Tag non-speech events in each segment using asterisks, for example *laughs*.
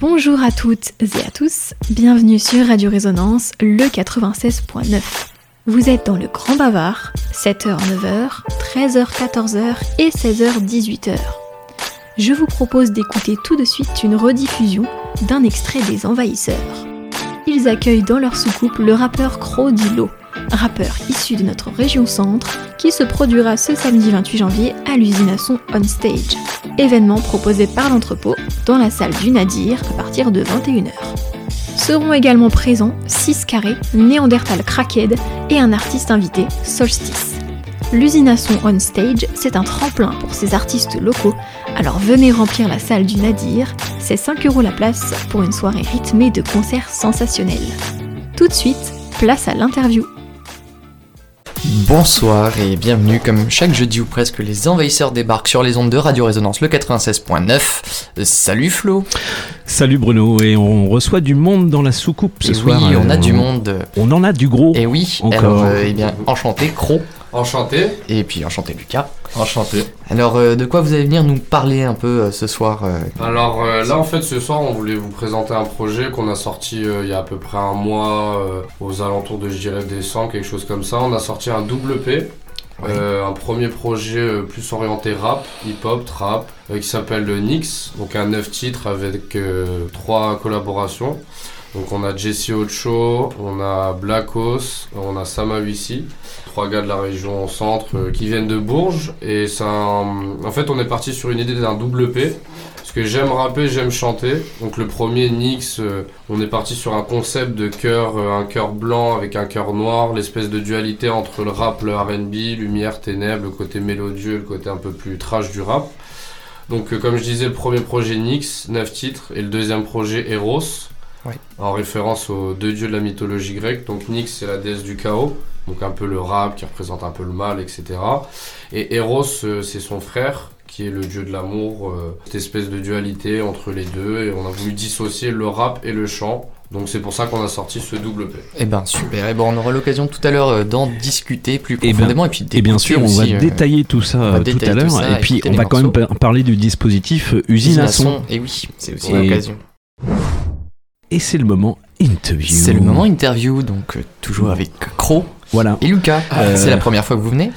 Bonjour à toutes et à tous, bienvenue sur Radio Résonance, le 96.9. Vous êtes dans le Grand Bavard, 7h, 9h, 13h, 14h et 16h, 18h. Je vous propose d'écouter tout de suite une rediffusion d'un extrait des Envahisseurs. Ils accueillent dans leur soucoupe le rappeur Cro Dilo, rappeur issu de notre région centre, qui se produira ce samedi 28 janvier à l'usine à son On Stage, événement proposé par l'entrepôt dans la salle du Nadir à partir de 21h. Seront également présents 6 carrés, Néandertal Crackhead et un artiste invité, Solstice. Son On Stage, c'est un tremplin pour ces artistes locaux, alors venez remplir la salle du Nadir, c'est 5 euros la place pour une soirée rythmée de concerts sensationnels. Tout de suite, place à l'interview. Bonsoir et bienvenue, comme chaque jeudi ou presque, les envahisseurs débarquent sur les ondes de Radio Résonance le 96.9. Euh, salut Flo Salut Bruno, et on reçoit du monde dans la soucoupe ce Et soir. Oui, on a Euh, du monde. On en a du gros. Et oui, Encore. alors, euh, eh bien, enchanté, Cro, Enchanté. et puis enchanté Lucas. Enchanté. Alors, euh, de quoi vous allez venir nous parler un peu euh, ce soir euh, Alors là en fait ce soir on voulait vous présenter un projet qu'on a sorti il y a à peu près un mois aux alentours de je dirais décembre, quelque chose comme ça. On a sorti un double P. un premier projet plus orienté rap, hip-hop, trap, qui s'appelle le Nix, donc un 9 titres avec trois collaborations. Donc on a Jesse Ocho, on a Blackos, on a Sama Wissi, trois gars de la région centre euh, qui viennent de Bourges. Et c'est un- en fait on est parti sur une idée d'un double P. Parce que j'aime rapper, j'aime chanter. Donc le premier Nix, euh, on est parti sur un concept de cœur, euh, un cœur blanc avec un cœur noir, l'espèce de dualité entre le rap, le R&B, lumière, ténèbres, le côté mélodieux, le côté un peu plus trash du rap. Donc euh, comme je disais, le premier projet Nix, 9 titres, et le deuxième projet Eros, en référence aux deux dieux de la mythologie grecque. Donc Nyx, c'est la déesse du chaos, donc un peu le rap qui représente un peu le mal, etc. Et Eros, euh, c'est son frère, qui est le dieu de l'amour, euh, cette espèce de dualité entre les deux, et on a voulu dissocier le rap et le chant. Donc c'est pour ça qu'on a sorti ce double P. Eh ben super, et bon, on aura l'occasion tout à l'heure euh, d'en discuter plus Eh ben, profondément et, puis Et bien d'écouter sûr, on va aussi, euh, détailler tout ça on va tout à l'heure. ça, Et puis, on va quand même parler du dispositif usine à son. Et oui, c'est aussi Et- l'occasion. Et c'est le moment interview. C'est le moment interview, donc toujours avec Cro Voilà. et Lucas. Euh, C'est la première fois que vous venez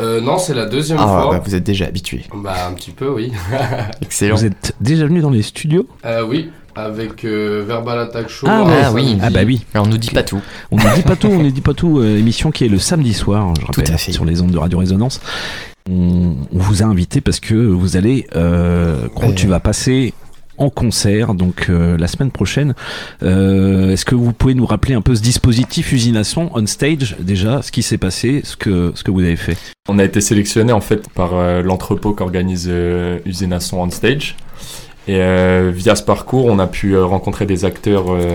Euh, non, c'est la deuxième Ah, fois. bah, vous êtes déjà habitué. Bah un petit peu, oui. *laughs* Excellent. Vous êtes déjà venu dans les studios Euh, oui, avec euh, Verbal Attack Show. Ah, ouais. samedi. oui. Ah bah oui. Alors, on nous dit pas tout. On ne dit pas tout, on ne dit pas tout. euh, émission qui est le samedi soir, je rappelle, à fait. sur les ondes de Radio Résonance. On, on vous a invité parce que vous allez, euh, Ouais. tu vas passer en concert donc euh, la semaine prochaine. Euh, Est-ce que vous pouvez nous rappeler un peu ce dispositif Usination on stage déjà, ce qui s'est passé, ce que ce que vous avez fait? On a été sélectionné en fait par euh, l'entrepôt qu'organise Usine Son on Stage. Et euh, via ce parcours, on a pu euh, rencontrer des acteurs euh,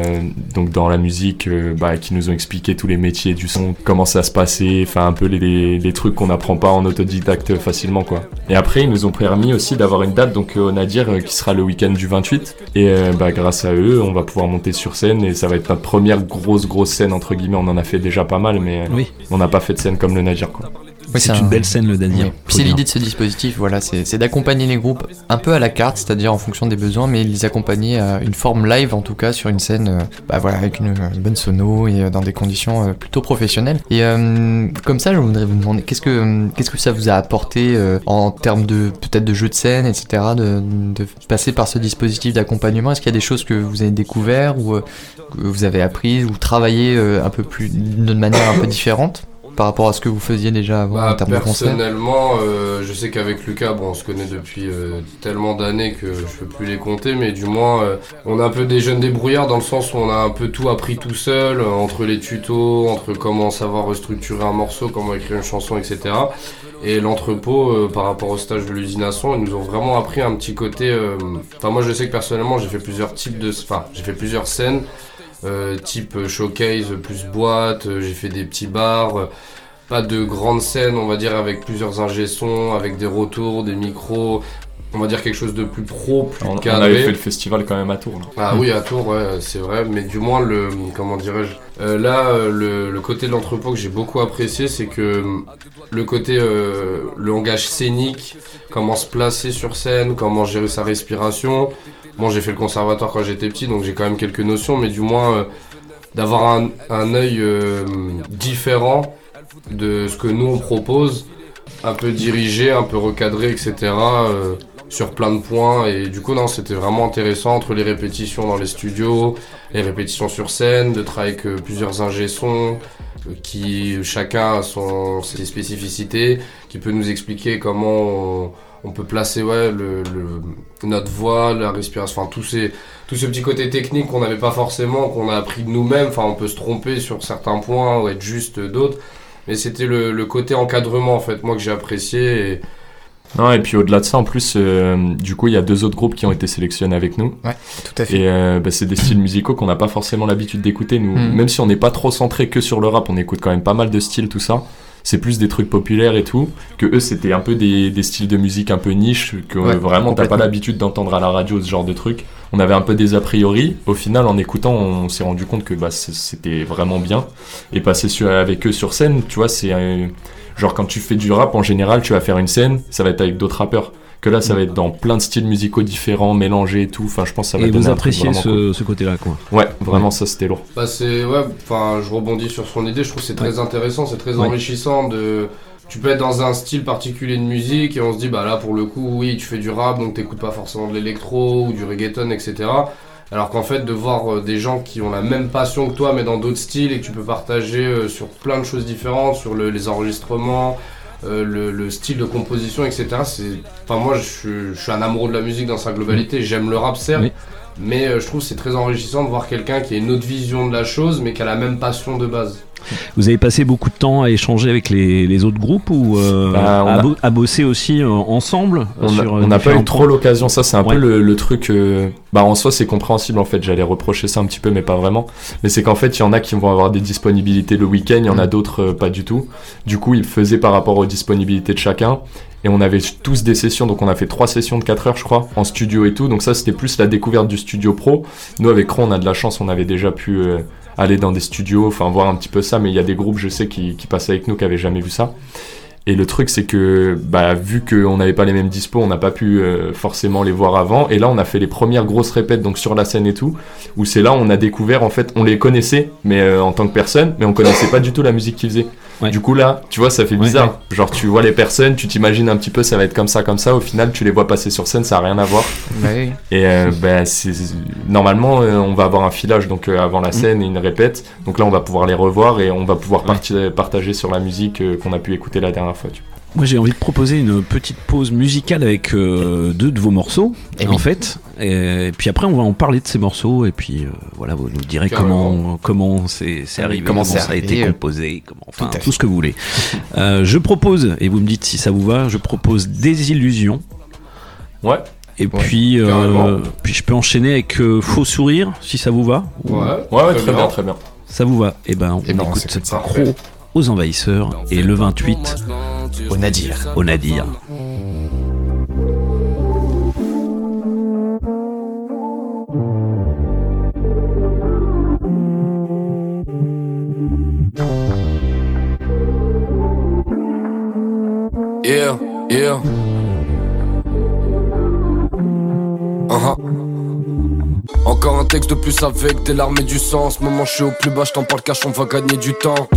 donc dans la musique euh, bah, qui nous ont expliqué tous les métiers du son, comment ça se passait, enfin un peu les, les, les trucs qu'on n'apprend pas en autodidacte facilement quoi. Et après, ils nous ont permis aussi d'avoir une date donc euh, au Nadir euh, qui sera le week-end du 28. Et euh, bah, grâce à eux, on va pouvoir monter sur scène et ça va être notre première grosse grosse scène entre guillemets. On en a fait déjà pas mal, mais Oui. on n'a pas fait de scène comme le Nadir quoi. Oui, C'est une un- belle scène le Nadir. Oui. C'est l'idée de ce dispositif, voilà, c'est d'accompagner les groupes un peu à la carte, c'est-à-dire en fonction des besoins, mais les accompagner à une forme live en tout cas sur une scène, euh, bah voilà, avec une, une bonne sono et euh, dans des conditions euh, plutôt professionnelles. Et euh, comme ça, je voudrais vous demander, qu'est-ce que qu'est-ce que ça vous a apporté euh, en termes de peut-être de jeu de scène, etc., de, de passer par ce dispositif d'accompagnement? Est-ce qu'il y a des choses que vous avez découvert ou euh, que vous avez appris ou travaillé euh, un peu plus d'une manière un peu différente? Par rapport à ce que vous faisiez déjà avant Bah, en termes de concert personnellement, euh, je sais qu'avec Lucas, bon, on se connaît depuis euh, tellement d'années que je peux plus les compter, mais du moins, euh, on est un peu des jeunes débrouillards dans le sens où on a un peu tout appris tout seul, entre les tutos, entre comment savoir restructurer un morceau, comment écrire une chanson, etc. Et l'entrepôt, par rapport au stage de l'usination, ils nous ont vraiment appris un petit côté. Enfin, moi, je sais que personnellement, j'ai fait plusieurs types de, enfin, j'ai fait plusieurs scènes. Euh, type euh, showcase plus boîte, euh, j'ai fait des petits bars, pas de grandes scènes, on va dire, avec plusieurs ingé sons, avec des retours, des micros, on va dire quelque chose de plus pro, plus On, on cadré. avait fait le festival quand même à Tours. là. Ah oui, à Tours, ouais, c'est vrai, mais du moins, le, comment dirais-je, euh, là, le, le côté de l'entrepôt que j'ai beaucoup apprécié, c'est que le côté, euh, le langage scénique, comment se placer sur scène, comment gérer sa respiration, Bon, j'ai fait le conservatoire quand j'étais petit, donc j'ai quand même quelques notions, mais du moins d'avoir un, un œil différent de ce que nous on propose, un peu dirigé, un peu recadré, etc sur plein de points. Et du coup non c'était vraiment intéressant entre les répétitions dans les studios, les répétitions sur scène, de travailler avec plusieurs ingé sons euh, qui chacun a son, ses spécificités, qui peut nous expliquer comment peut placer ouais, le, notre voix, la respiration, enfin tout, ces, tout ce petit côté technique qu'on n'avait pas forcément, qu'on a appris de nous-mêmes, enfin on peut se tromper sur certains points ou être juste d'autres, mais c'était le, le, côté encadrement en fait moi que j'ai apprécié et, non, et puis au-delà de ça, en plus, euh, du coup, il y a deux autres groupes qui ont été sélectionnés avec nous. Ouais, tout à fait. Et euh, bah, c'est des styles musicaux qu'on n'a pas forcément l'habitude d'écouter. Nous, mm. même si on n'est pas trop centré que sur le rap, on écoute quand même pas mal de styles, tout ça. C'est plus des trucs populaires et tout. Que eux, c'était un peu des, des, styles de musique un peu niche, que vraiment t'as pas l'habitude d'entendre à la radio ce genre de trucs. On avait un peu des a priori. Au final, en écoutant, on s'est rendu compte que bah, c'était vraiment bien. Et passer sur, avec eux sur scène, tu vois, c'est. Genre quand tu fais du rap en général, tu vas faire une scène, ça va être avec d'autres rappeurs. Que là, ça va être dans plein de styles musicaux différents, mélangés et tout. Enfin, je pense que ça va. Et vous appréciez ce, ce côté-là, quoi. Ouais, vraiment, ça c'était lourd. Bah c'est ouais. Enfin, je rebondis sur son idée. Je trouve que c'est très intéressant, c'est très enrichissant de. Tu peux être dans un style particulier de musique et on se dit bah là pour le coup oui tu fais du rap donc t'écoutes pas forcément de l'électro ou du reggaeton etc. Alors qu'en fait, de voir euh, des gens qui ont la même passion que toi, mais dans d'autres styles, et que tu peux partager euh, sur plein de choses différentes, sur les enregistrements, euh, le, style de composition, etc. Enfin moi, je, suis un amoureux de la musique dans sa globalité. J'aime le rap, certes, mais je trouve c'est très enrichissant de voir quelqu'un qui a une autre vision de la chose, mais qui a la même passion de base. Vous avez passé beaucoup de temps à échanger avec les, autres groupes ou euh, bah, à, bosser aussi euh, ensemble On n'a pas eu trop l'occasion, ça c'est un peu le, truc. Euh, bah en soi c'est compréhensible en fait, j'allais reprocher ça un petit peu mais pas vraiment. Mais c'est qu'en fait il y en a qui vont avoir des disponibilités le week-end, il y en a mm. d'autres pas du tout. Du coup ils faisaient par rapport aux disponibilités de chacun. Et on avait tous des sessions, donc on a fait trois sessions de 4 heures je crois, en studio et tout. Donc ça c'était plus la découverte du studio pro. Nous avec Ron on a de la chance, on avait déjà pu aller dans des studios, enfin voir un petit peu ça, mais il y a des groupes, je sais, qui, qui passaient avec nous qui avaient jamais vu ça. Et le truc, c'est que, bah, vu qu'on n'avait pas les mêmes dispos, on n'a pas pu euh, forcément les voir avant. Et là, on a fait les premières grosses répètes, donc sur la scène et tout, où c'est là on a découvert, en fait, on les connaissait, mais euh, en tant que personne, mais on connaissait pas du tout la musique qu'ils faisaient. Du coup, là, tu vois, ça fait bizarre. Genre, tu vois les personnes, tu t'imagines un petit peu, ça va être comme ça, comme ça. Au final, tu les vois passer sur scène, ça n'a rien à voir. Et euh, bah, normalement, on va avoir un filage donc avant la mm. scène et une répète. Donc là, on va pouvoir les revoir et on va pouvoir partager sur la musique qu'on a pu écouter la dernière fois. Moi j'ai envie de proposer une petite pause musicale avec euh, deux de vos morceaux, et eh en fait. Et, puis après on va en parler de ces morceaux et puis euh, voilà vous nous direz comment comment c'est arrivé, comment, ça a été composé, comment enfin tout, ce que vous voulez. *laughs* Euh, je propose et vous me dites si ça vous va. Je propose des illusions. Ouais. Et puis, puis je peux enchaîner avec Faux sourire si ça vous va. Ouais, ouais, très, bien. très bien. Ça vous va Eh ben on eh ben, écoute Pro aux envahisseurs et le 28 au Nadir. Au Nadir. Yeah, yeah. Uh -huh. Encore un texte de plus avec des larmes et du sang. Moment, je suis au plus bas, je t'en parle, cache, on va gagner du temps.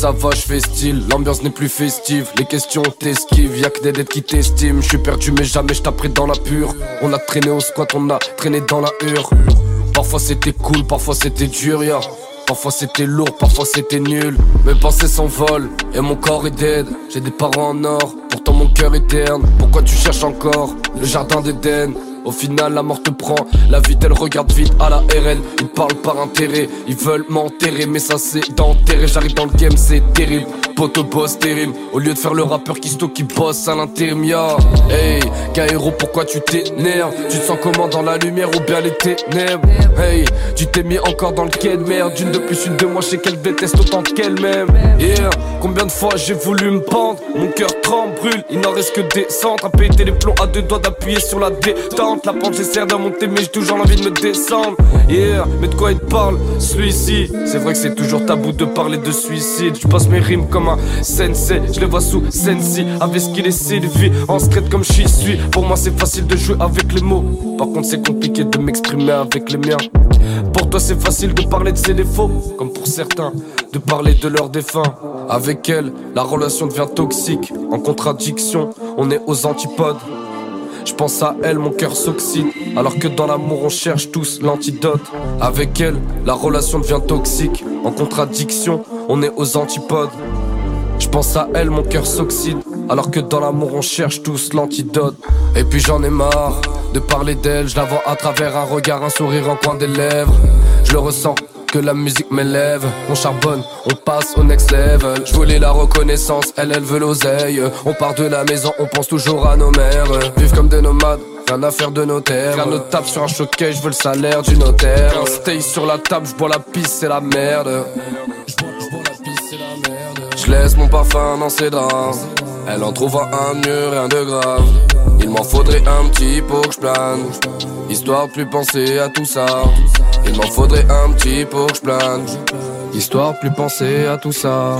Ça va, je fais style, l'ambiance n'est plus festive, les questions t'esquivent, y'a que des dettes qui t'estiment, je suis perdu mais jamais je dans la pure. On a traîné au squat, on a traîné dans la hure. Parfois c'était cool, parfois c'était dur, ya. Parfois c'était lourd, parfois c'était nul. Mes pensées s'envolent et mon corps est dead. J'ai des parents en or, pourtant mon cœur est terne. Pourquoi tu cherches encore le jardin d'Éden? Au final, la mort te prend. La vie, elle regarde vite à la RN. Ils parlent par intérêt, ils veulent m'enterrer. Mais ça, c'est d'enterrer. J'arrive dans le game, c'est terrible. Poto boss terrible. Au lieu de faire le rappeur qui stocke, qui bosse à l'intérim. Hey, Kairo, pourquoi tu t'énerves? Tu te sens comment dans la lumière ou bien les ténèbres? Hey, tu t'es mis encore dans le quai de merde. D'une de plus, une de moi, je sais qu'elle déteste autant qu'elle-même. Yeah, combien de fois j'ai voulu me pendre? Mon cœur tremble, brûle. Il n'en reste que des centres. À péter les plombs à deux doigts d'appuyer sur la détente. La pente j'essaie de monter mais j'ai toujours envie de me descendre Yeah, mais de quoi il te parle? Celui-ci C'est vrai que c'est toujours tabou de parler de suicide Je passe mes rimes comme sensei. Je les vois sous sensi, avec ce qu'il est Sylvie. En secret comme j'y suis. Pour moi, c'est facile de jouer avec les mots. Par contre, c'est compliqué de m'exprimer avec les miens. Pour toi, c'est facile de parler de ses défauts, comme pour certains, de parler de leurs défunts. Avec elle, la relation devient toxique, en contradiction, on est aux antipodes. Je pense à elle, mon cœur s'oxyde. Alors que dans l'amour, on cherche tous l'antidote. Avec elle, la relation devient toxique. En contradiction, on est aux antipodes. Je pense à elle, mon cœur s'oxyde. Alors que dans l'amour, on cherche tous l'antidote. Et puis j'en ai marre de parler d'elle. Je la vois à travers un regard, un sourire en coin des lèvres. Je le ressens que la musique m'élève. On charbonne, on passe au next level. Je voulais la reconnaissance, elle, elle veut l'oseille. On part de la maison, on pense toujours à nos mères. Vivre comme des nomades. Rien à faire de notaire. Rien notre table sur un choquet, je veux le salaire du notaire. Un stay sur la table, je bois la pisse, c'est la merde. Laisse mon parfum dans ses draps. Elle en trouve un mieux, rien de grave. Il m'en faudrait un petit pour que je plane. Histoire de plus penser à tout ça. Il m'en faudrait un petit pour que je plane. Histoire plus penser à tout ça.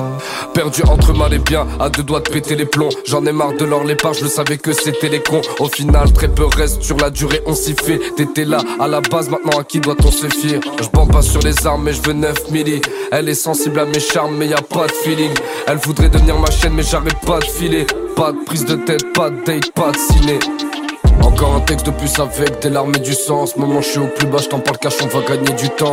Perdu entre mal et bien, à deux doigts de péter les plombs. J'en ai marre de leur lépa, je le savais que c'était les cons. Au final, très peu reste sur la durée, on s'y fait. T'étais là à la base, maintenant à qui doit-on se fier? Je bande pas sur les armes, mais je veux 9 milli. Elle est sensible à mes charmes, mais y a pas de feeling. Elle voudrait devenir ma chaîne, mais j'arrête pas de filer. Pas de prise de tête, pas de date, pas de ciné. Encore un texte de plus avec des larmes et du sang. En ce moment, je suis au plus bas, je t'en parle, cache, on va gagner du temps.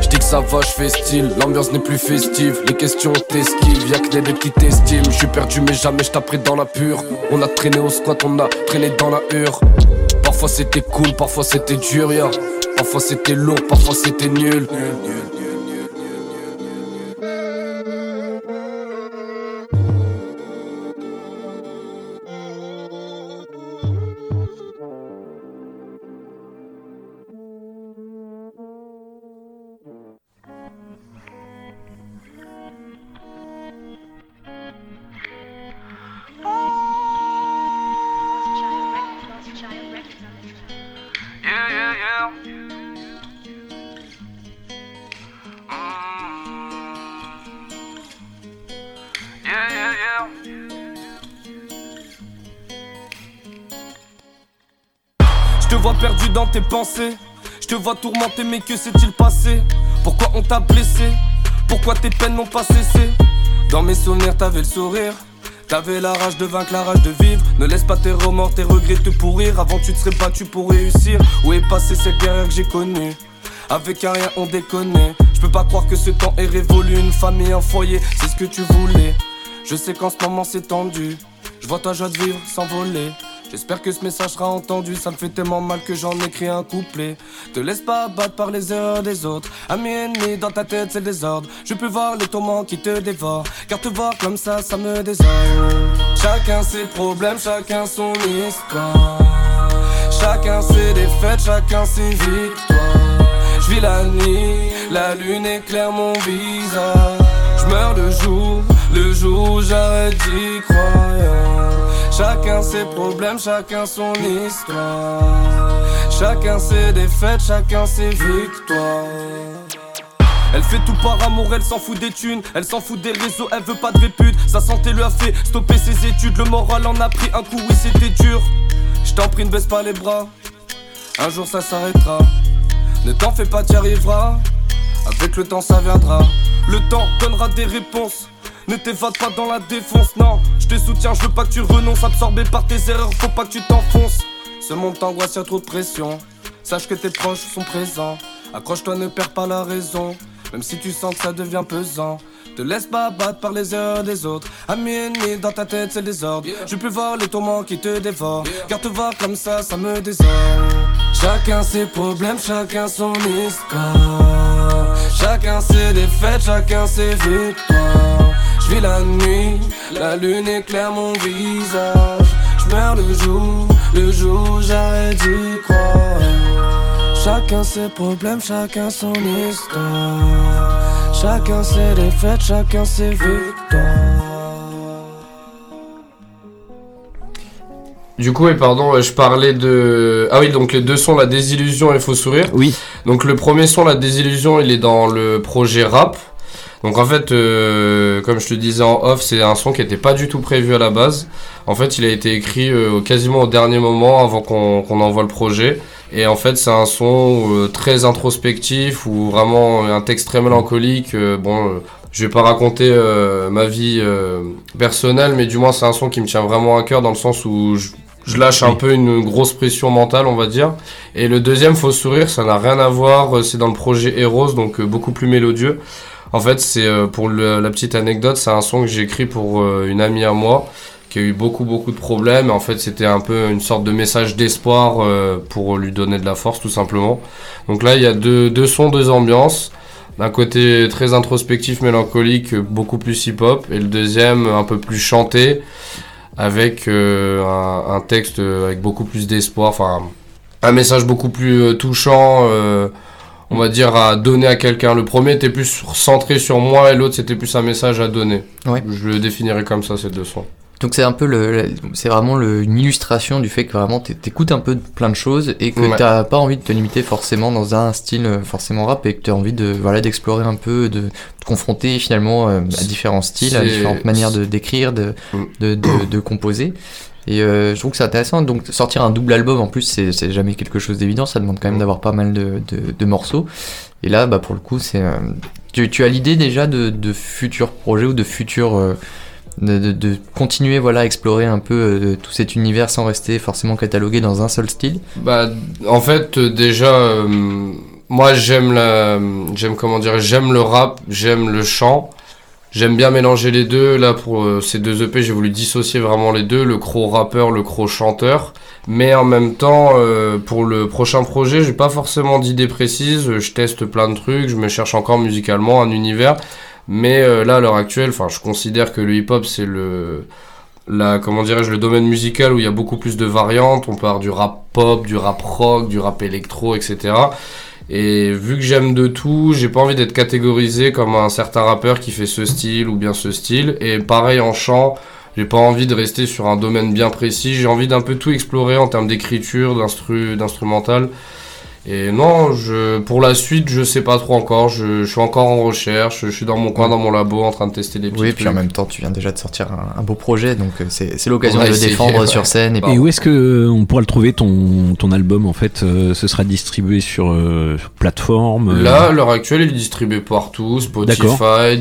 Je dis que ça va, je fais style, l'ambiance n'est plus festive, les questions t'esquivent, y'a que des, petites estimes. Je suis perdu, mais jamais je dans la pure. On a traîné au squat, on a traîné dans la hure. Parfois c'était cool, parfois c'était dur. Parfois c'était lourd, parfois c'était nul. Tes pensées. Je te vois tourmenter, mais que s'est-il passé? Pourquoi on t'a blessé? Pourquoi tes peines n'ont pas cessé? Dans mes souvenirs, t'avais le sourire. T'avais la rage de vaincre, la rage de vivre. Ne laisse pas tes remords, tes regrets te pourrir. Avant, tu te serais battu pour réussir. Où est passée cette guerre que j'ai connue? Avec un rien, on déconne. Je peux pas croire que ce temps est révolu. Une famille, un foyer, c'est ce que tu voulais. Je sais qu'en ce moment c'est tendu. Je vois ta joie de vivre s'envoler. J'espère que ce message sera entendu, ça me fait tellement mal que j'en écris un couplet. Te laisse pas abattre par les erreurs des autres. Amis ennemis, dans ta tête c'est le désordre. Je peux voir les tourments qui te dévorent. Car te voir comme ça, ça me désole. Chacun ses problèmes, chacun son histoire. Chacun ses défaites, chacun ses victoires. Je vis la nuit, la lune éclaire mon visage. Je meurs le jour, le jour où j'arrête d'y croire. Chacun ses problèmes, chacun son histoire. Chacun ses défaites, chacun ses victoires. Elle fait tout par amour, elle s'en fout des thunes, elle s'en fout des réseaux, elle veut pas de répute. Sa santé lui a fait stopper ses études, le moral en a pris un coup, oui c'était dur. Je t'en prie, ne baisse pas les bras, un jour ça s'arrêtera. Ne t'en fais pas, t'y arriveras, avec le temps ça viendra. Le temps donnera des réponses. Ne t'évade pas dans la défonce, non. Je te soutiens, je veux pas que tu renonces. Absorbé par tes erreurs, faut pas que tu t'enfonces. Ce monde t'angoisse, y'a trop de pression. Sache que tes proches sont présents. Accroche-toi, ne perds pas la raison. Même si tu sens que ça devient pesant. Te laisse pas abattre par les erreurs des autres. Amis ennemis, dans ta tête, c'est le désordre. Je peux voir les tourments qui te dévorent. Car te voir comme ça, ça me désole. Chacun ses problèmes, chacun son histoire. Chacun ses défaites, chacun ses victoires. Vis la nuit, la lune éclaire mon visage. Je meurs le jour, le jour j'arrête d'y croire. Chacun ses problèmes, chacun son histoire. Chacun ses défaites, chacun ses victoires. Du coup, et pardon, je parlais de. Ah oui, donc les deux sons, La Désillusion et Faux Sourire. Oui. Donc le premier son, La Désillusion, il est dans le projet rap. Donc en fait, euh, comme je te disais en off, c'est un son qui n'était pas du tout prévu à la base. En fait, il a été écrit euh, quasiment au dernier moment avant qu'on envoie le projet. Et en fait, c'est un son euh, très introspectif ou vraiment un texte très mélancolique. bon, je vais pas raconter ma vie personnelle, mais du moins c'est un son qui me tient vraiment à cœur dans le sens où je, je lâche un peu une grosse pression mentale, on va dire. Et le deuxième, Faux Sourire, ça n'a rien à voir. C'est dans le projet Eros, donc beaucoup plus mélodieux. En fait, c'est euh, pour la petite anecdote, c'est un son que j'ai écrit pour euh, une amie à moi qui a eu beaucoup beaucoup de problèmes. En fait, c'était un peu une sorte de message d'espoir euh, pour lui donner de la force, tout simplement. Donc là, il y a deux, deux sons, deux ambiances. D'un côté très introspectif, mélancolique, beaucoup plus hip-hop, et le deuxième un peu plus chanté, avec un, un, texte avec beaucoup plus d'espoir, enfin un message beaucoup plus touchant on va dire, à donner à quelqu'un. Le premier était plus centré sur moi et l'autre c'était plus un message à donner. Je le définirais comme ça, ces deux sons. Donc c'est un peu le, c'est vraiment le, une illustration du fait que vraiment t'écoutes un peu de plein de choses et que t'as pas envie de te limiter forcément dans un style euh, forcément rap et que t'as envie de voilà d'explorer un peu, de, te confronter finalement euh, à différents styles, à différentes manières de d'écrire, de, mm. de, de, de, composer. Et euh, je trouve que c'est intéressant. Donc sortir un double album en plus, c'est jamais quelque chose d'évident. Ça demande quand même d'avoir pas mal de, de, de, morceaux. Et là, bah, pour le coup, c'est. Euh, tu, tu, as l'idée déjà de, de, futurs projets ou de futurs. Euh, de, de, continuer voilà, à explorer un peu tout cet univers sans rester forcément catalogué dans un seul style? Bah, en fait, déjà, moi j'aime la. J'aime comment dire J'aime le rap, j'aime le chant. J'aime bien mélanger les deux. Là, pour euh, ces deux EP, j'ai voulu dissocier vraiment les deux, le croc rappeur, le croc chanteur. Mais en même temps, euh, pour le prochain projet, j'ai pas forcément d'idée précise. Je teste plein de trucs, je me cherche encore musicalement un univers. Mais euh, là, à l'heure actuelle, enfin, je considère que le hip-hop, c'est le la comment dirais-je le domaine musical où il y a beaucoup plus de variantes. On part du rap pop, du rap rock, du rap électro, etc. Et vu que j'aime de tout, j'ai pas envie d'être catégorisé comme un certain rappeur qui fait ce style ou bien ce style. Et pareil en chant, j'ai pas envie de rester sur un domaine bien précis. J'ai envie d'un peu tout explorer en termes d'écriture, d'instrumental. Et non, je, pour la suite, je sais pas trop encore. Je, je, suis encore en recherche. Je suis dans mon coin, dans mon labo, en train de tester des petits Oui, et puis en même temps, tu viens déjà de sortir un, beau projet, donc euh, c'est l'occasion de le défendre sur scène. Et, et où est-ce que euh, on pourra le trouver ton, ton album en fait euh, Ce sera distribué sur plateforme Là, à l'heure actuelle, il est distribué partout Spotify,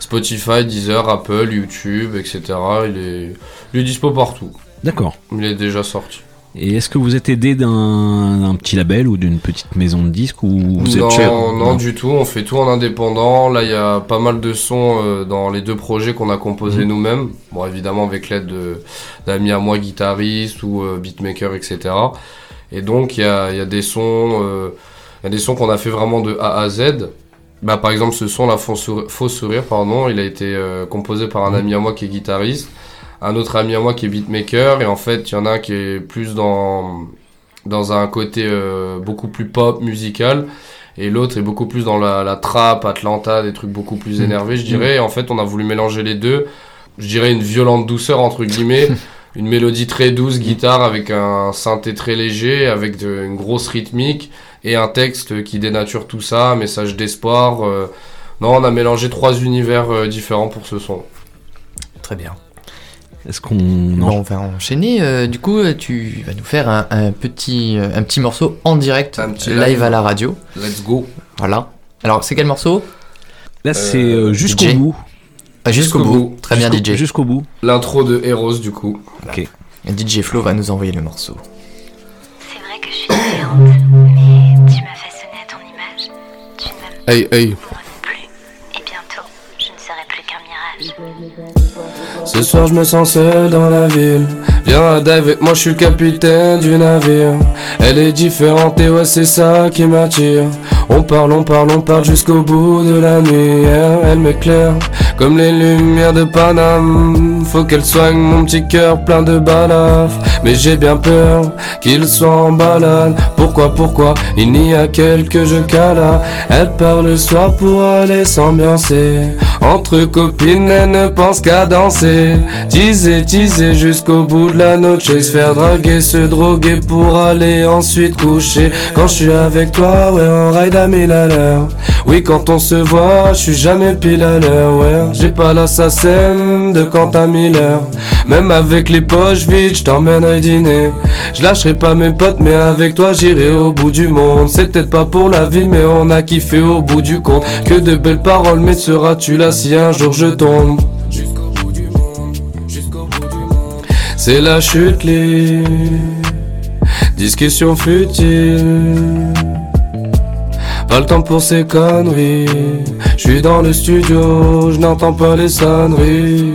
Spotify, Deezer, Apple, YouTube, etc. Il est, il est dispo partout. D'accord. Il est déjà sorti. Et est-ce que vous êtes aidé d'un petit label ou d'une petite maison de disques ou vous non, êtes non, du tout. On fait tout en indépendant. Là, il y a pas mal de sons euh, dans les deux projets qu'on a composés mhm. nous-mêmes. Bon, évidemment avec l'aide d'amis à moi guitaristes ou euh, beatmakers, etc. Et donc il y a, y a, des sons, euh, y a des sons qu'on a fait vraiment de A à Z. Bah, par exemple, ce son, la faux sourire, pardon, il a été composé par un mhm. ami à moi qui est guitariste un autre ami à moi qui est beatmaker et en fait il y en a un qui est plus dans dans un côté euh, beaucoup plus pop musical et l'autre est beaucoup plus dans la, la trap Atlanta des trucs beaucoup plus mm. énervés je dirais. Et en fait on a voulu mélanger les deux. Je dirais une violente douceur entre guillemets *laughs* une mélodie très douce guitare avec un synthé très léger avec une grosse rythmique et un texte qui dénature tout ça message d'espoir euh. non on a mélangé trois univers euh, différents pour ce son. Très bien est-ce qu'on on va enchaîner euh, Du coup, euh, tu vas nous faire un, petit, euh, un petit morceau en direct, live, à la radio. Let's go. Voilà. Alors, c'est quel morceau Là, c'est jusqu'au bout. Ah, jusqu'au bout. Très bien, DJ. Jusqu'au bout. L'intro de Eros, du coup. Ok. DJ Flo va nous envoyer le morceau. C'est vrai que je suis différente, mais tu m'as fait sonner à ton image. Tu ne m'aimes hey, hey. Ce soir je me sens seul dans la ville. Viens avec moi je suis le capitaine du navire. Elle est différente et ouais c'est ça qui m'attire. On parle, on parle, on parle jusqu'au bout de la nuit. Elle m'éclaire comme les lumières de Paname. Faut qu'elle soigne mon petit cœur plein de balafres. Mais j'ai bien peur qu'il soit en balade. Pourquoi, pourquoi? Il n'y a qu'elle que je cala Elle part le soir pour aller s'ambiancer Entre copines elle ne pense qu'à danser Teaser, teaser jusqu'au bout de la noche Se faire draguer, se droguer pour aller ensuite coucher Quand je suis avec toi, ouais on ride à mille à l'heure Oui, quand on se voit, je suis jamais pile à l'heure, ouais. J'ai pas l'assassin de Quentin Miller. Même avec les poches vides, je t'emmènerai dîner. Je lâcherai pas mes potes, mais avec toi j'irai au bout du monde. C'est peut-être pas pour la vie, mais on a kiffé au bout du compte. Que de belles paroles, mais seras-tu là si un jour je tombe? C'est la chute libre, discussion futile. Pas le temps pour ces conneries. Je suis dans le studio, je n'entends pas les sonneries.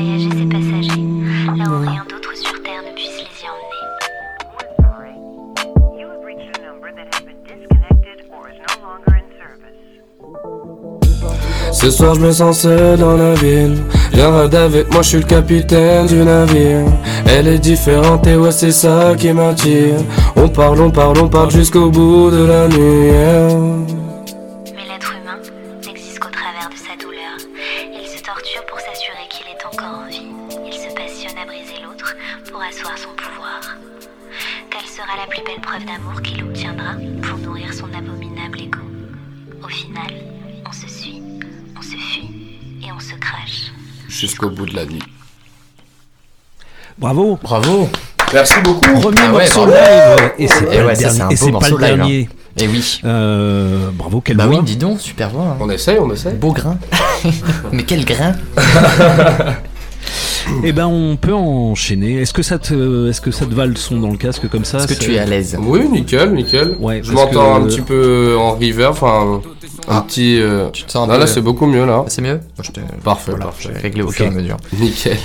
Voyager ses passagers, là où rien d'autre sur Terre ne puisse les y emmener. Ce soir je me sens seul dans la ville. Viens ride avec moi, je suis le capitaine du navire. Elle est différente et ouais c'est ça qui m'attire. On parle, on parle, on parle jusqu'au bout de la nuit humain n'existe qu'au travers de sa douleur. Il se torture pour s'assurer qu'il est encore en vie. Il se passionne à briser l'autre pour asseoir son pouvoir. Quelle sera la plus belle preuve d'amour qu'il obtiendra pour nourrir son abominable ego? Au final, on se suit, on se fuit et on se crache. Jusqu'au bout de la nuit. Bravo. Bravo Merci beaucoup. Premier Ah ouais, morceau bravo. live. Et c'est pas ouais, le dernier. Et pas le live, dernier. Et oui. Euh, bravo, quelle Bah voix. oui, dis donc, super voix. hein. On essaye, on essaye. Beau grain. *laughs* Mais quel grain *laughs* Eh ben, on peut enchaîner. Est-ce que ça te, est-ce que ça te va le son dans le casque comme ça Est-ce que tu es à l'aise? Oui, nickel, nickel. Ouais, Je m'entends que- un petit peu en reverb, enfin un Ah. petit. euh, Tu te sens un Ah, peu... là, c'est beaucoup mieux là. C'est mieux? Moi, je te- Parfait, Voilà, parfait. j'ai réglé au Ok. fur et à mesure. *laughs* Nickel.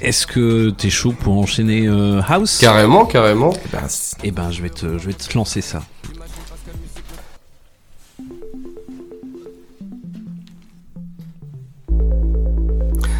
Est-ce que t'es chaud pour enchaîner euh, House? Carrément, carrément. Eh ben, Eh ben, je vais te, je vais te lancer ça.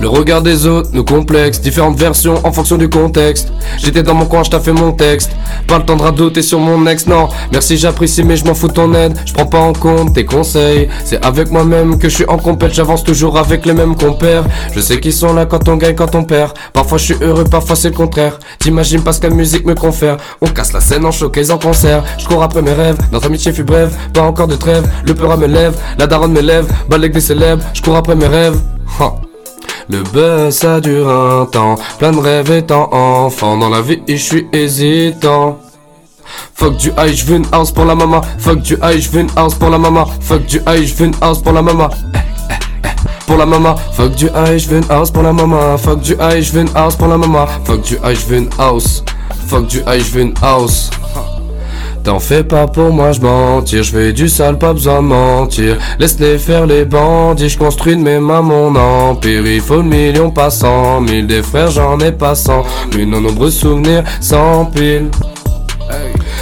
Le regard des autres nous complexe, différentes versions en fonction du contexte. J'étais dans mon coin, je fait mon texte. Pas le temps de radoter sur mon ex, non. Merci, j'apprécie, mais je m'en fous ton aide. Je prends pas en compte tes conseils. C'est avec moi-même que je suis en compète, j'avance toujours avec les mêmes compères. Je sais qu'ils sont là quand on gagne, quand on perd. Parfois je suis heureux, parfois c'est le contraire. T'imagines pas ce que la musique me confère. On casse la scène en showcase, en concert. Je cours après mes rêves, notre amitié fut brève. Pas encore de trêve, le peur me lève, la daronne me lève. Balèque des célèbres, je cours après mes rêves. Le buzz ça dure un temps, plein de rêves étant enfant. Dans la vie, je suis hésitant. Fuck du high, je veux une house pour la maman. Fuck du high, je veux une house pour la maman. Fuck du high, je veux une house pour la maman. Pour la maman, fuck du high, je veux une house pour la maman. Fuck du high, je veux une house pour la maman. Fuck du high, je veux une house. Fuck du high, je veux une house. T'en fais pas pour moi, je mentir, je fais du sale, pas besoin de mentir. Laisse-les faire les bandits, je construis de mes mains mon empire. Il faut le million, pas cent mille. Des frères, j'en ai pas cent, mais nos nombreux souvenirs s'empilent.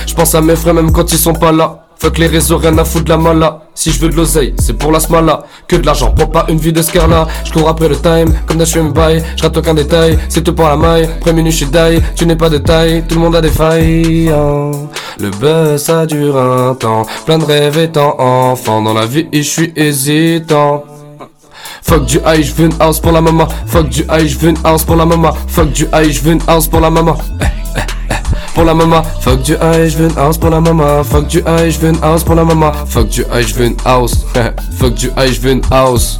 Je pense à mes frères même quand ils sont pas là. Fuck les réseaux, rien à foutre de la mala. Si je veux de l'oseille, c'est pour la smala. Que de l'argent, pour pas une vie de scarla. Je cours après le time, comme dans me bail. Je rate aucun détail, c'est tout pour la maille. Préminu, je die, tu n'es pas de taille. Tout le monde a des failles. hein. Le buzz, ça dure un temps. Plein de rêves étant enfant. Dans la vie, je suis hésitant. Fuck du high, je veux une house pour la maman. Fuck du high, je veux une house pour la maman. Fuck du high, je veux une house pour la maman. Eh, eh, Pour la maman, fuck du high, je veux une house pour la maman. Fuck du high, je veux une house pour la maman. Fuck du high, je veux une house. *laughs* fuck du high, je veux une house.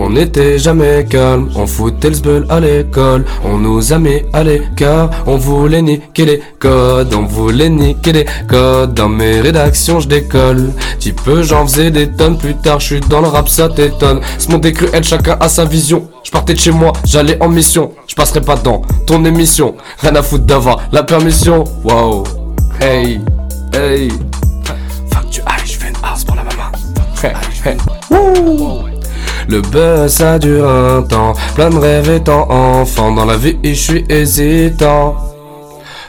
On n'était jamais calme, on foutait le sbeul à l'école On nous a mis à l'écart, on voulait niquer les codes On voulait niquer les codes, dans mes rédactions je décolle. Petit peu j'en faisais des tonnes, plus tard je suis dans le rap ça t'étonne. Ce monde est cruel, chacun a sa vision. Je partais de chez moi, j'allais en mission. Je passerai pas dans ton émission. Rien à foutre d'avoir la permission. Wow, hey, hey. Fuck du high, je fais une house pour la maman. Hey, hey. Le buzz ça dure un temps, plein de rêves étant enfant. Dans la vie, je suis hésitant.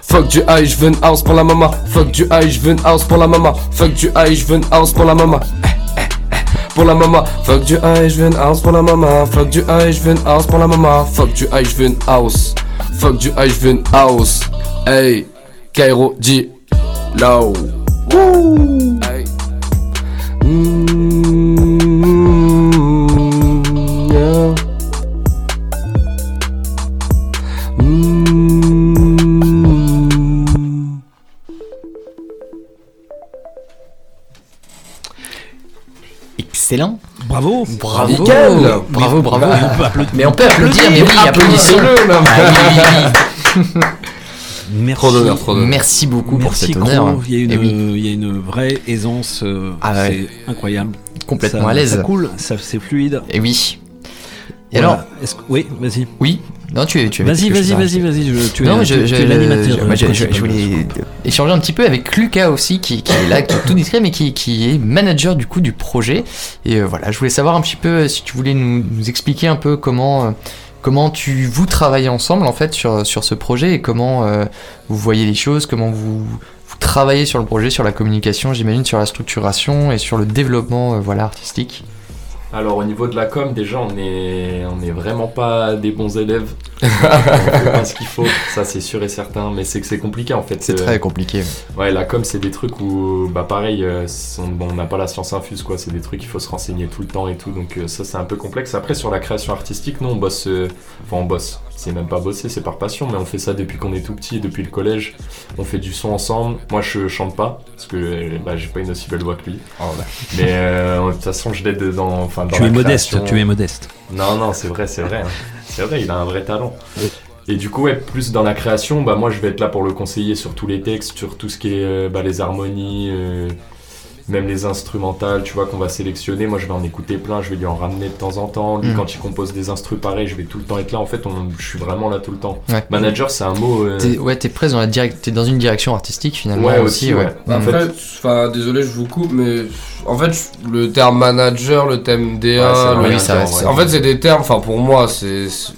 Fuck du high, je veux une house pour la maman. Fuck du high, je veux une house pour la maman. Fuck du high, je veux une house pour la maman. Eh, eh, eh, Pour la maman, fuck du high, je veux une house pour la maman. Fuck du high, je veux une house pour la maman. Fuck du high, je veux une house. Fuck du high, je une house. Hey. Cairo, Lao. Woo. Hey. Mm, Bravo. Bravo. Nickel. Bravo, bravo. On peut applaudir. Mais on peut applaudir, mais oui, applaudissons. Applaudissez-le, là. Ah. Merci. Trop d'honneur, trop d'honneur. Merci beaucoup pour cet honneur. Il y a une, Eh oui, il y a une vraie aisance. euh, Ah ouais. C'est incroyable. complètement Ça- à l'aise. Ça coule, ça c'est fluide. Et oui. Et Voilà. alors, oui, vas-y. oui. Non, tu es, tu Vas-y, vas-y, vas-y, vas-y. Tu Non, es, je, je- voulais échanger un petit peu avec Lucas aussi, qui, qui est là, qui est tout discret, mais qui, qui est manager du coup du projet. Et euh, voilà, je voulais savoir un petit peu euh, si tu voulais nous, nous expliquer un peu comment, euh, comment tu vous travaillez ensemble en fait sur, sur ce projet et comment euh, vous voyez les choses, comment vous, vous travaillez sur le projet, sur la communication, j'imagine, sur la structuration et sur le développement voilà artistique. Alors au niveau de la com, déjà on est on est vraiment pas des bons élèves. *laughs* on fait pas ce qu'il faut, ça c'est sûr et certain. Mais c'est que c'est compliqué en fait. C'est Euh, très compliqué. Ouais, la com c'est des trucs où bah pareil, euh, on n'a pas la science infuse quoi. C'est des trucs qu'il faut se renseigner tout le temps et tout. Donc euh, ça c'est un peu complexe. Après sur la création artistique, nous on bosse, enfin on bosse. C'est même pas bosser, c'est par passion, mais on fait ça depuis qu'on est tout petit, depuis le collège. On fait du son ensemble. Moi je chante pas parce que euh, bah, j'ai pas une aussi belle voix que lui. Mais euh, de toute façon je l'aide dans, enfin dans Tu la es modeste, tu es modeste. Non, non, c'est vrai, c'est vrai. hein. C'est vrai, il a un vrai talent. Et du coup, ouais, plus dans la création, bah moi je vais être là pour le conseiller sur tous les textes, sur tout ce qui est euh, bah, les harmonies, euh, même les instrumentales, tu vois, qu'on va sélectionner. Moi je vais en écouter plein, je vais lui en ramener de temps en temps. Lui, Mm. quand il compose des instrus pareils, je vais tout le temps être là. En fait, on- je suis vraiment là tout le temps. Ouais. Manager, c'est un mot. euh, T'es- ouais, t'es presque dans la direct, t'es dans une direction artistique finalement Ouais, aussi. aussi, ouais. ouais. Mm. En fait- Après, enfin, désolé, je vous coupe, mais en fait, le terme manager, le terme DA, le- oui, ça en fait, c'est des termes, enfin, pour moi, c'est. c'est-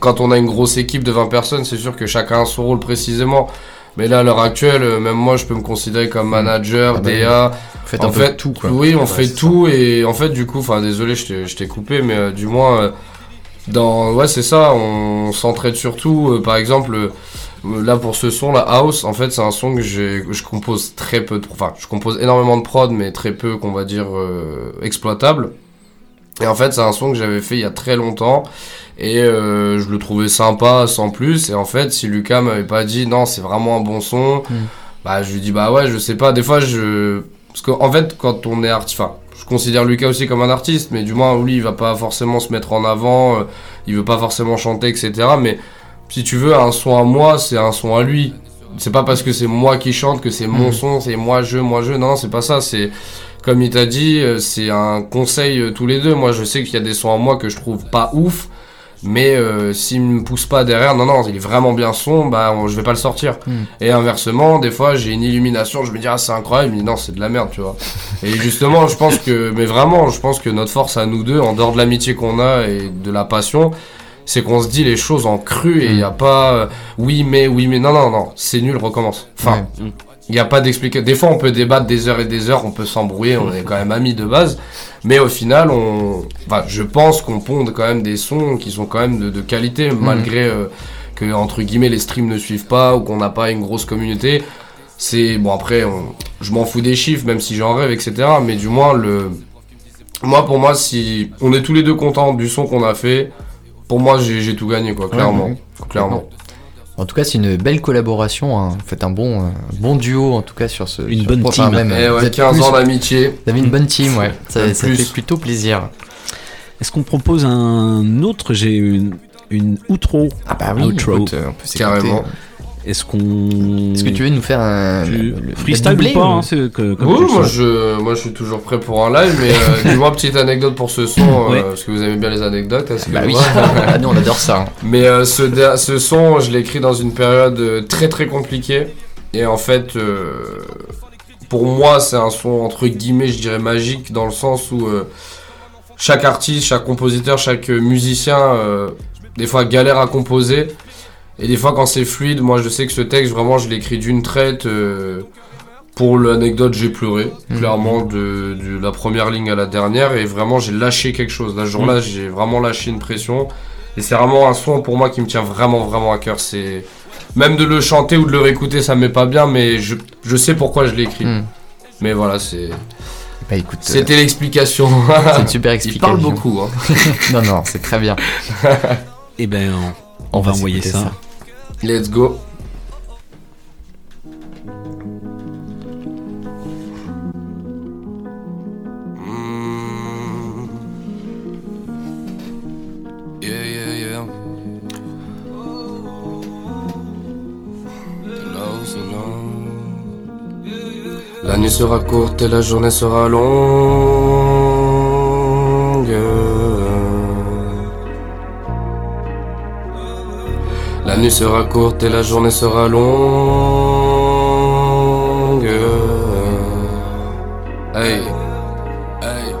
Quand on a une grosse équipe de 20 personnes, c'est sûr que chacun a son rôle précisément. Mais là, à l'heure actuelle, euh, même moi, je peux me considérer comme manager, Ah bah. DA. Faites en un fait, tout quoi. Oui, on Ouais, fait tout et en fait du coup, enfin désolé, je t'ai- je t'ai coupé, mais euh, du moins euh, dans ouais c'est ça, on s'entraide surtout. euh, par exemple, euh, là pour ce son, la house, en fait c'est un son que j'ai, que je compose très peu, de, enfin je compose énormément de prod, mais très peu qu'on va dire euh, exploitable. Et en fait c'est un son que j'avais fait il y a très longtemps et euh, je le trouvais sympa sans plus. Et en fait si Lucas m'avait pas dit non c'est vraiment un bon son, Mm. bah je lui dis bah ouais je sais pas. Des fois je parce qu'en fait, quand on est artiste, enfin, je considère Lucas aussi comme un artiste, mais du moins, lui, il va pas forcément se mettre en avant, euh, il veut pas forcément chanter, etc. Mais si tu veux, un son à moi, c'est un son à lui. C'est pas parce que c'est moi qui chante que c'est mon Mhm. son, c'est moi je, moi je. Non, non, c'est pas ça. C'est comme il t'a dit, euh, c'est un conseil euh, tous les deux. Moi, je sais qu'il y a des sons à moi que je trouve pas ouf. Mais euh, s'il me pousse pas derrière, non, non, il est vraiment bien son, bah on- je vais pas le sortir. Mm. Et inversement, des fois j'ai une illumination, je me dis ah c'est incroyable, dit non c'est de la merde, tu vois. *laughs* Et justement, je pense que, mais vraiment, je pense que notre force à nous deux, en dehors de l'amitié qu'on a et de la passion, c'est qu'on se dit les choses en cru et il Mm. y a pas euh, oui mais oui mais non non non, c'est nul, recommence. Enfin, Ouais. Il n'y a pas d'explication. Des fois, on peut débattre des heures et des heures, on peut s'embrouiller, on est quand même amis de base. Mais au final, on, enfin, je pense qu'on ponde quand même des sons qui sont quand même de, de qualité, malgré euh, que entre guillemets les streams ne suivent pas ou qu'on n'a pas une grosse communauté. C'est bon après, on- je m'en fous des chiffres, même si j'en rêve, etc. Mais du moins le, moi pour moi, si on est tous les deux contents du son qu'on a fait, pour moi j'ai tout gagné quoi, clairement, ouais. clairement. En tout cas, c'est une belle collaboration. hein. Vous faites un bon, euh, bon duo en tout cas sur ce. Une sur bonne team. même. Et Vous ouais, êtes 15 plus- ans d'amitié. Vous avez une bonne team, ouais. *laughs* Ça, fait plutôt plaisir. Est-ce qu'on propose un autre? J'ai une, une outro. Ah bah oui, Outro. écoute, euh, on peut s'écouter. Carrément. Est-ce qu'on. Est-ce que tu veux nous faire un. Tu- le- le- freestyle ou pas hein, c'est que- comme Oui, moi je, moi je suis toujours prêt pour un live, mais euh, *laughs* dis-moi petite anecdote pour ce son, euh, Ouais. parce que vous aimez bien les anecdotes. est-ce que Bah oui, *laughs* Ah, nous on adore ça. hein. *laughs* mais euh, ce, da- ce son, je l'ai écrit dans une période euh, très très compliquée, et en fait, euh, pour moi, c'est un son entre guillemets, je dirais magique, dans le sens où euh, chaque artiste, chaque compositeur, chaque musicien, euh, des fois galère à composer. Et des fois, quand c'est fluide, moi je sais que ce texte, vraiment, je l'ai écrit d'une traite. euh, pour l'anecdote, j'ai pleuré, Mhm. clairement, de, de la première ligne à la dernière. Et vraiment, j'ai lâché quelque chose. Là, ce jour-là, j'ai vraiment lâché une pression. Et c'est vraiment un son pour moi qui me tient vraiment, vraiment à cœur. C'est même de le chanter ou de le réécouter, ça m'est pas bien, mais je, je sais pourquoi je l'ai écrit. Hmm. Mais voilà, c'est. Bah écoute, euh, C'était l'explication. c'est une super *laughs* Il explication. parle beaucoup. Hein. *laughs* non, non, c'est très bien. *laughs* Eh ben, on, on va envoyer s'écouter ça. Let's go. Là. La nuit sera courte et la journée sera longue. Nuit sera courte et la journée sera longue. Hey, hey.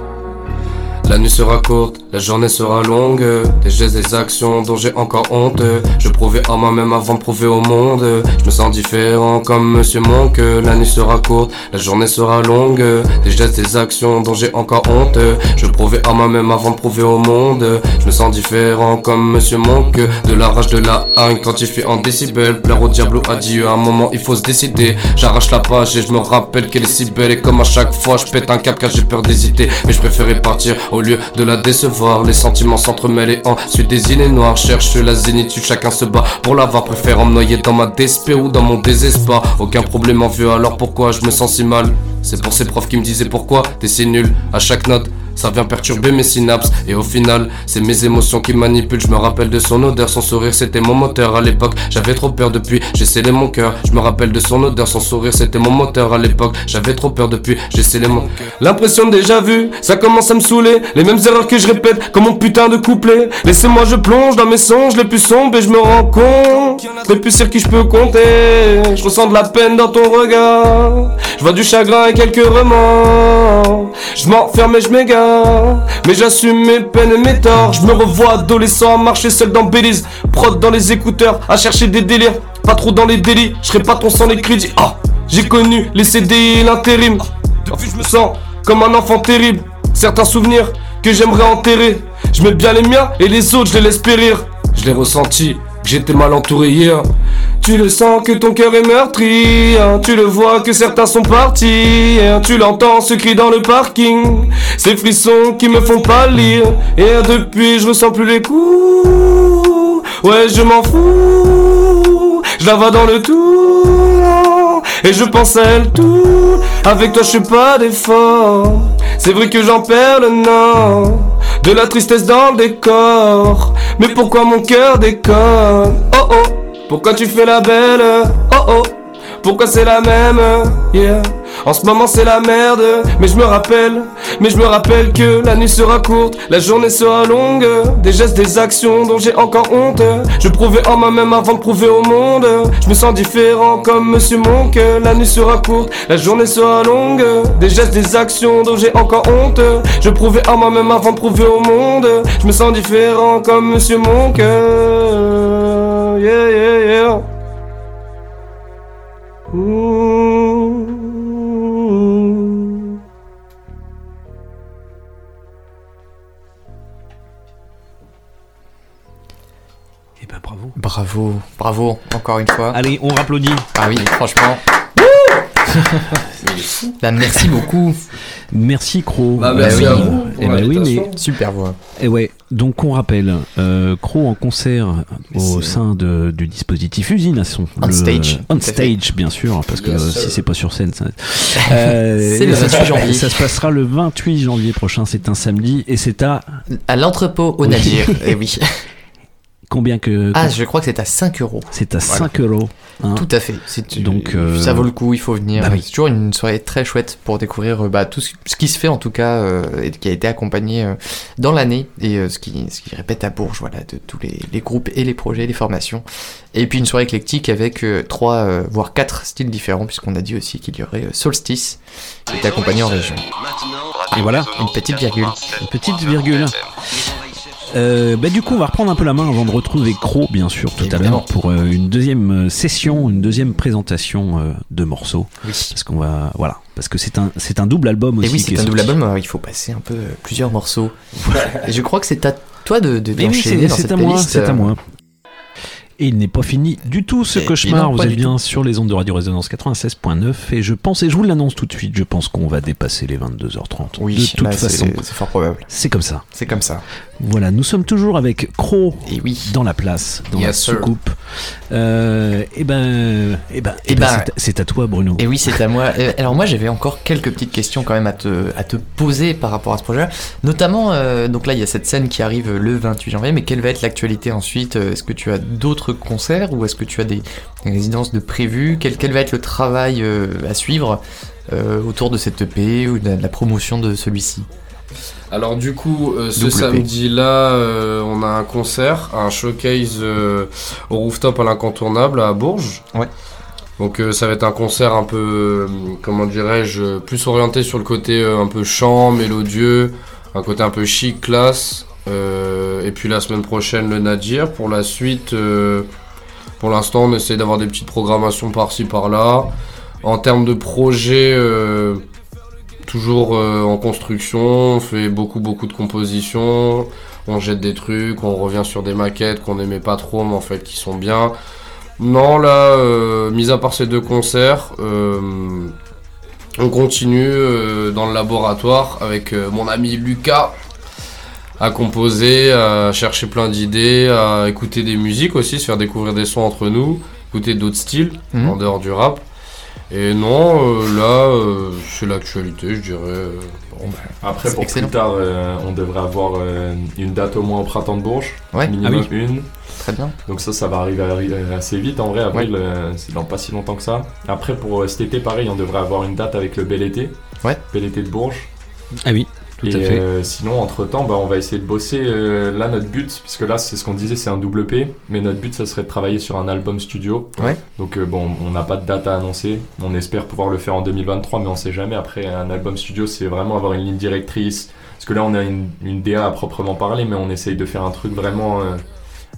La nuit sera courte, la journée sera longue. Des gestes, des actions dont j'ai encore honte. Je prouvais à moi-même avant de prouver au monde. Je me sens différent comme Monsieur Monk. La nuit sera courte, la journée sera longue. Des gestes, des actions dont j'ai encore honte. Je prouvais à moi-même avant de prouver au monde. Je me sens différent comme Monsieur Monk. De la rage, de la haine, quantifié en décibels. Plaire au diable ou adieu, à un moment il faut se décider. J'arrache la page et je me rappelle qu'elle est si belle. Et comme à chaque fois, je pète un cap car j'ai peur d'hésiter. Mais je préférais partir au lieu de la décevoir. Les sentiments s'entremêlent et ensuite des idées noires. Cherche la zénitude, chacun se bat pour l'avoir. Préférant me noyer dans ma désespère ou dans mon désespoir. Aucun problème en vue, alors pourquoi je me sens si mal? C'est pour ces profs qui me disaient pourquoi t'es si nul à chaque note. Ça vient perturber mes synapses. Et au final c'est mes émotions qui manipulent. Je me rappelle de son odeur, son sourire c'était mon moteur à l'époque. J'avais trop peur depuis, j'ai scellé mon cœur. Je me rappelle de son odeur, son sourire c'était mon moteur à l'époque. J'avais trop peur depuis, j'ai scellé mon L'impression déjà vu, ça commence à me saouler. Les mêmes erreurs que je répète comme mon putain de couplet. Laissez-moi je plonge dans mes songes les plus sombres Et je me rends compte des plus sur qui je peux compter. Je ressens de la peine dans ton regard. Je vois du chagrin et quelques remords. Je m'enferme et je m'égare Mais j'assume mes peines et mes torts. Je me revois adolescent à marcher seul dans Belize. Prod dans les écouteurs, à chercher des délires. Pas trop dans les délits, je serai pas ton sang les crédits. Ah, j'ai connu les CD et l'intérim. Depuis je me sens comme un enfant terrible. Certains souvenirs que j'aimerais enterrer. Je mets bien les miens et les autres je les laisse périr. Je l'ai ressenti, j'étais mal entouré hier. Tu le sens que ton cœur est meurtri, hein. tu le vois que certains sont partis, hein. tu l'entends ce cri dans le parking, ces frissons qui me font pâlir, et hein, depuis je ressens plus les coups, ouais je m'en fous, je la vois dans le tout, et je pense à elle tout, avec toi je fais pas d'effort, c'est vrai que j'en perds le nord, de la tristesse dans le décor, mais pourquoi mon cœur déconne, oh oh. Pourquoi tu fais la belle? Oh oh Pourquoi c'est la même Yeah. En ce moment c'est la merde Mais je me rappelle Mais je me rappelle que la nuit sera courte La journée sera longue. Des gestes, des actions dont j'ai encore honte. Je prouvais en moi-même avant de prouver au monde. Je me sens différent comme Monsieur Monk. La nuit sera courte La journée sera longue. Des gestes, des actions dont j'ai encore honte. Je prouvais en moi-même avant de prouver au monde. Je me sens différent comme Monsieur Monk. Yeah, yeah, yeah. Ooh. Eh ben bravo. Bravo, bravo, encore une fois. Allez, on rapplaudit. Ah oui, franchement. Bah, merci beaucoup. Merci Cro. Bah, merci oui. à vous Eh ben oui, mais. Super voix. Et ouais, donc on rappelle, euh, Crow en concert au sein de, du dispositif Usine à son. On stage, On stage, bien sûr, parce que Yes, si c'est pas sur scène, ça. *laughs* Euh, C'est le ça se- 28 janvier. Ça se passera le 28 janvier prochain, c'est un samedi, et c'est à À l'entrepôt au Oui. navire. *laughs* Eh oui. Combien que. Ah, je crois que c'est à 5 euros. c'est à voilà. 5 euros. hein. Tout à fait. C'est- Donc, euh, ça vaut le coup, il faut venir. bah oui. C'est toujours une soirée très chouette pour découvrir euh, bah, tout ce, ce qui se fait en tout cas euh, et qui a été accompagné euh, dans l'année et euh, ce, qui, ce qui répète à Bourges, voilà, de tous les, les groupes et les projets, les formations. Et puis une soirée éclectique avec euh, trois euh, voire quatre styles différents puisqu'on a dit aussi qu'il y aurait euh, Solstice qui est accompagné en région. Et voilà, Une petite virgule. une petite virgule. Euh, bah, du coup, on va reprendre un peu la main avant de retrouver Crow, bien sûr, tout à l'heure, pour euh, une deuxième euh, session, une deuxième présentation euh, de morceaux. Oui. Parce qu'on va, voilà, parce que c'est un, c'est un double album aussi. Et oui, c'est est un double album, il faut passer un peu plusieurs morceaux. Et je crois que c'est à toi de, de oui, c'est à moi, playlist, c'est à moi. Et il n'est pas fini du tout ce Et- et cauchemar. non, Vous êtes bien sur les ondes de Radio Résonance 96.9 et je pense, et je vous l'annonce tout de suite, je pense qu'on va dépasser les 22h30. Oui, de toute là, façon, c'est fort probable. c'est comme ça. C'est comme ça. Voilà, nous sommes toujours avec Cro Et oui. dans la place, dans la Yes, sir. soucoupe. Euh, et ben, et ben, Eh eh ben, ben, c'est à- toi, Bruno. Et oui, c'est à moi. Euh, Alors moi, j'avais encore quelques petites questions quand même à te, à te poser par rapport à ce projet-là. Notamment, euh, donc là, il y a cette scène qui arrive le 28 janvier, mais quelle va être l'actualité ensuite? Est-ce que tu as d'autres concerts ou est-ce que tu as des des résidences de prévues? Quel, quel va être le travail euh, à suivre euh, autour de cette EP ou de la, de la promotion de celui-ci? Alors du coup, euh, ce P. samedi-là, on a un concert, un showcase au rooftop à l'incontournable à Bourges. Ouais. Donc euh, ça va être un concert un peu, euh, comment dirais-je, plus orienté sur le côté euh, un peu chant, mélodieux, un côté un peu chic, classe. Euh, et puis la semaine prochaine, le Nadir. Pour la suite, euh, pour l'instant, on essaie d'avoir des petites programmations par-ci, par-là. En termes de projet, euh, toujours en construction, on fait beaucoup beaucoup de compositions, on jette des trucs, on revient sur des maquettes qu'on n'aimait pas trop mais en fait qui sont bien. Non là, euh, mis à part ces deux concerts, euh, on continue euh, dans le laboratoire avec mon ami Lucas à composer, à chercher plein d'idées, à écouter des musiques aussi, se faire découvrir des sons entre nous, écouter d'autres styles Mhm. en dehors du rap. Et non, euh, là, euh, c'est l'actualité, je dirais. euh. Après, pour excellent. plus tard, euh, on devrait avoir euh, une date au moins au printemps de Bourges. Ouais. Minimum Ah une. Très bien. Donc ça, ça va arriver assez vite. En vrai, avril, euh, c'est dans pas si longtemps que ça. Après, pour euh, cet été, pareil, on devrait avoir une date avec le Bel Été. Ouais. Bel Été de Bourges. Ah oui, tout et à fait. euh, sinon, entre-temps, bah, on va essayer de bosser. euh, là, notre but, puisque là, c'est ce qu'on disait, c'est un double P. Mais notre but, ça serait de travailler sur un album studio. Ouais. Donc euh, bon, on n'a pas de date à annoncer. On espère pouvoir le faire en 2023, mais on sait jamais. Après, un album studio, c'est vraiment avoir une ligne directrice. Parce que là, on a une, une DA à proprement parler, mais on essaye de faire un truc vraiment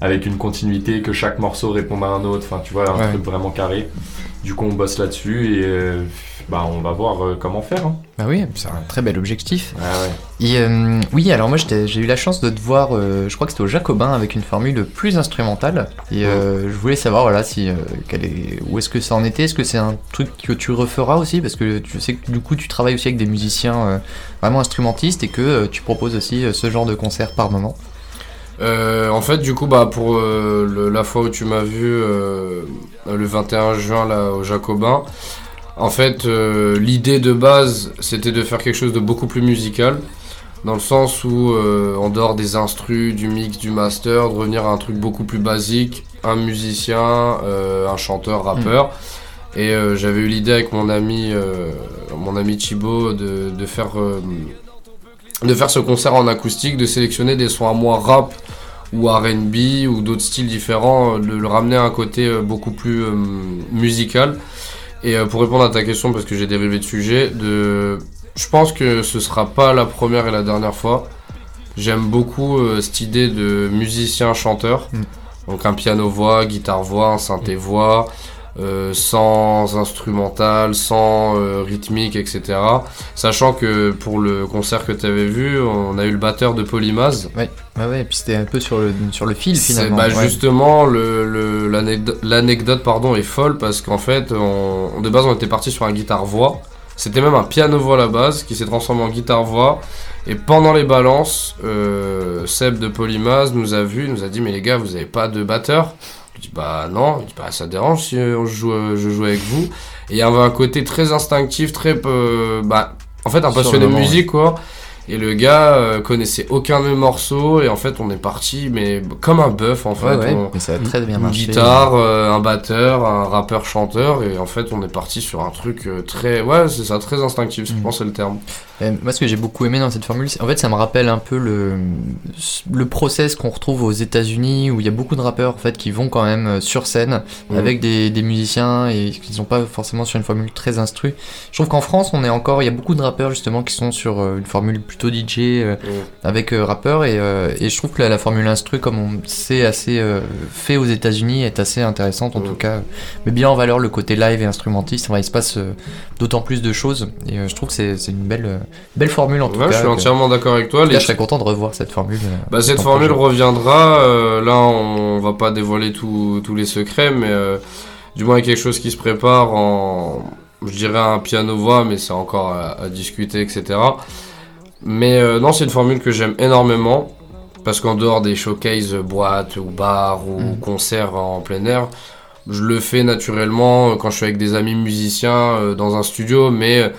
avec une continuité, que chaque morceau réponde à un autre. Enfin, tu vois, un Ouais. truc vraiment carré. Du coup, on bosse là-dessus et euh, bah, on va voir euh, comment faire. hein. Bah oui, c'est un très bel objectif. Ah ouais. Et euh, oui, alors moi j'ai eu la chance de te voir, euh, je crois que c'était au Jacobin avec une formule plus instrumentale. Et euh, je voulais savoir voilà si quel est, où est-ce que ça en était. Est-ce que c'est un truc que tu referas aussi? Parce que tu sais que du coup tu travailles aussi avec des musiciens vraiment instrumentistes et que tu proposes aussi ce genre de concert par moment. Euh, en fait, du coup, bah, pour euh, le- la fois où tu m'as vu euh, le 21 juin là, au Jacobin, en fait, euh, l'idée de base, c'était de faire quelque chose de beaucoup plus musical. Dans le sens où, euh, en dehors des instrus, du mix, du master, de revenir à un truc beaucoup plus basique, un musicien, euh, un chanteur, rappeur. Et euh, j'avais eu l'idée avec mon ami, euh, mon ami Thibaut de, de faire euh, de faire ce concert en acoustique, de sélectionner des sons à moi rap ou R&B ou d'autres styles différents, euh, de le ramener à un côté euh, beaucoup plus euh, musical. Et pour répondre à ta question, parce que j'ai dérivé de sujet, de... je pense que ce sera pas la première et la dernière fois. J'aime beaucoup euh, cette idée de musicien-chanteur. Mm. Donc un piano-voix, guitare-voix, un synthé-voix, euh, sans instrumental, sans euh, rythmique, etc. Sachant que pour le concert que tu avais vu, on a eu le batteur de Polymaz. Ouais, ouais, ouais. Et puis c'était un peu sur le sur le fil finalement. bah, ouais. Justement, le- le- l'anecdote l'anecdote, pardon est folle parce qu'en fait, on- de base, on était parti sur un guitare-voix. C'était même un piano-voix à la base qui s'est transformé en guitare-voix. Et pendant les balances, euh, Seb de Polymaz nous a vu, nous a dit Mais les gars, vous avez pas de batteur Je dis Bah non, Il dit, bah, ça dérange si euh, on joue, euh, je joue avec vous. Et il y avait un côté très instinctif, très. euh, bah, en fait, un passionné de musique, quoi. Et le gars euh, connaissait aucun de mes morceaux. Et en fait, on est parti, mais comme un bœuf, en fait. Ouais, ouais. On- Mais ça a très bien une marché. guitare, euh, un batteur, un rappeur chanteur et en fait on est parti sur un truc euh, très ouais c'est ça très instinctif je Mhm. pense c'est le terme. Euh, moi, ce que j'ai beaucoup aimé dans cette formule, en fait, ça me rappelle un peu le, le process qu'on retrouve aux États-Unis où il y a beaucoup de rappeurs en fait qui vont quand même sur scène Mhm. avec des, des musiciens et qui sont pas forcément sur une formule très instru. Je trouve qu'en France, on est encore, il y a beaucoup de rappeurs justement qui sont sur une formule plutôt plutôt DJ euh, avec euh, rappeur et, euh, et je trouve que la, la formule instru comme on sait assez fait aux États-Unis est assez intéressante en Ouais. tout cas met bien en valeur le côté live et instrumentiste Enfin, il se passe d'autant plus de choses et je trouve que c'est une belle belle formule en tout Ouais, cas je suis entièrement d'accord avec toi. cas, Les- je serais content de revoir cette formule Bah, cette formule projet. reviendra. là, on va pas dévoiler tous les secrets, mais du moins, il y a quelque chose qui se prépare en. Je dirais un piano-voix, mais c'est encore à, à discuter, etc. Mais euh, non, c'est une formule que j'aime énormément. Parce qu'en dehors des showcases euh, boîtes ou bars ou Mm. concerts en plein air, je le fais naturellement euh, quand je suis avec des amis musiciens euh, dans un studio. Mais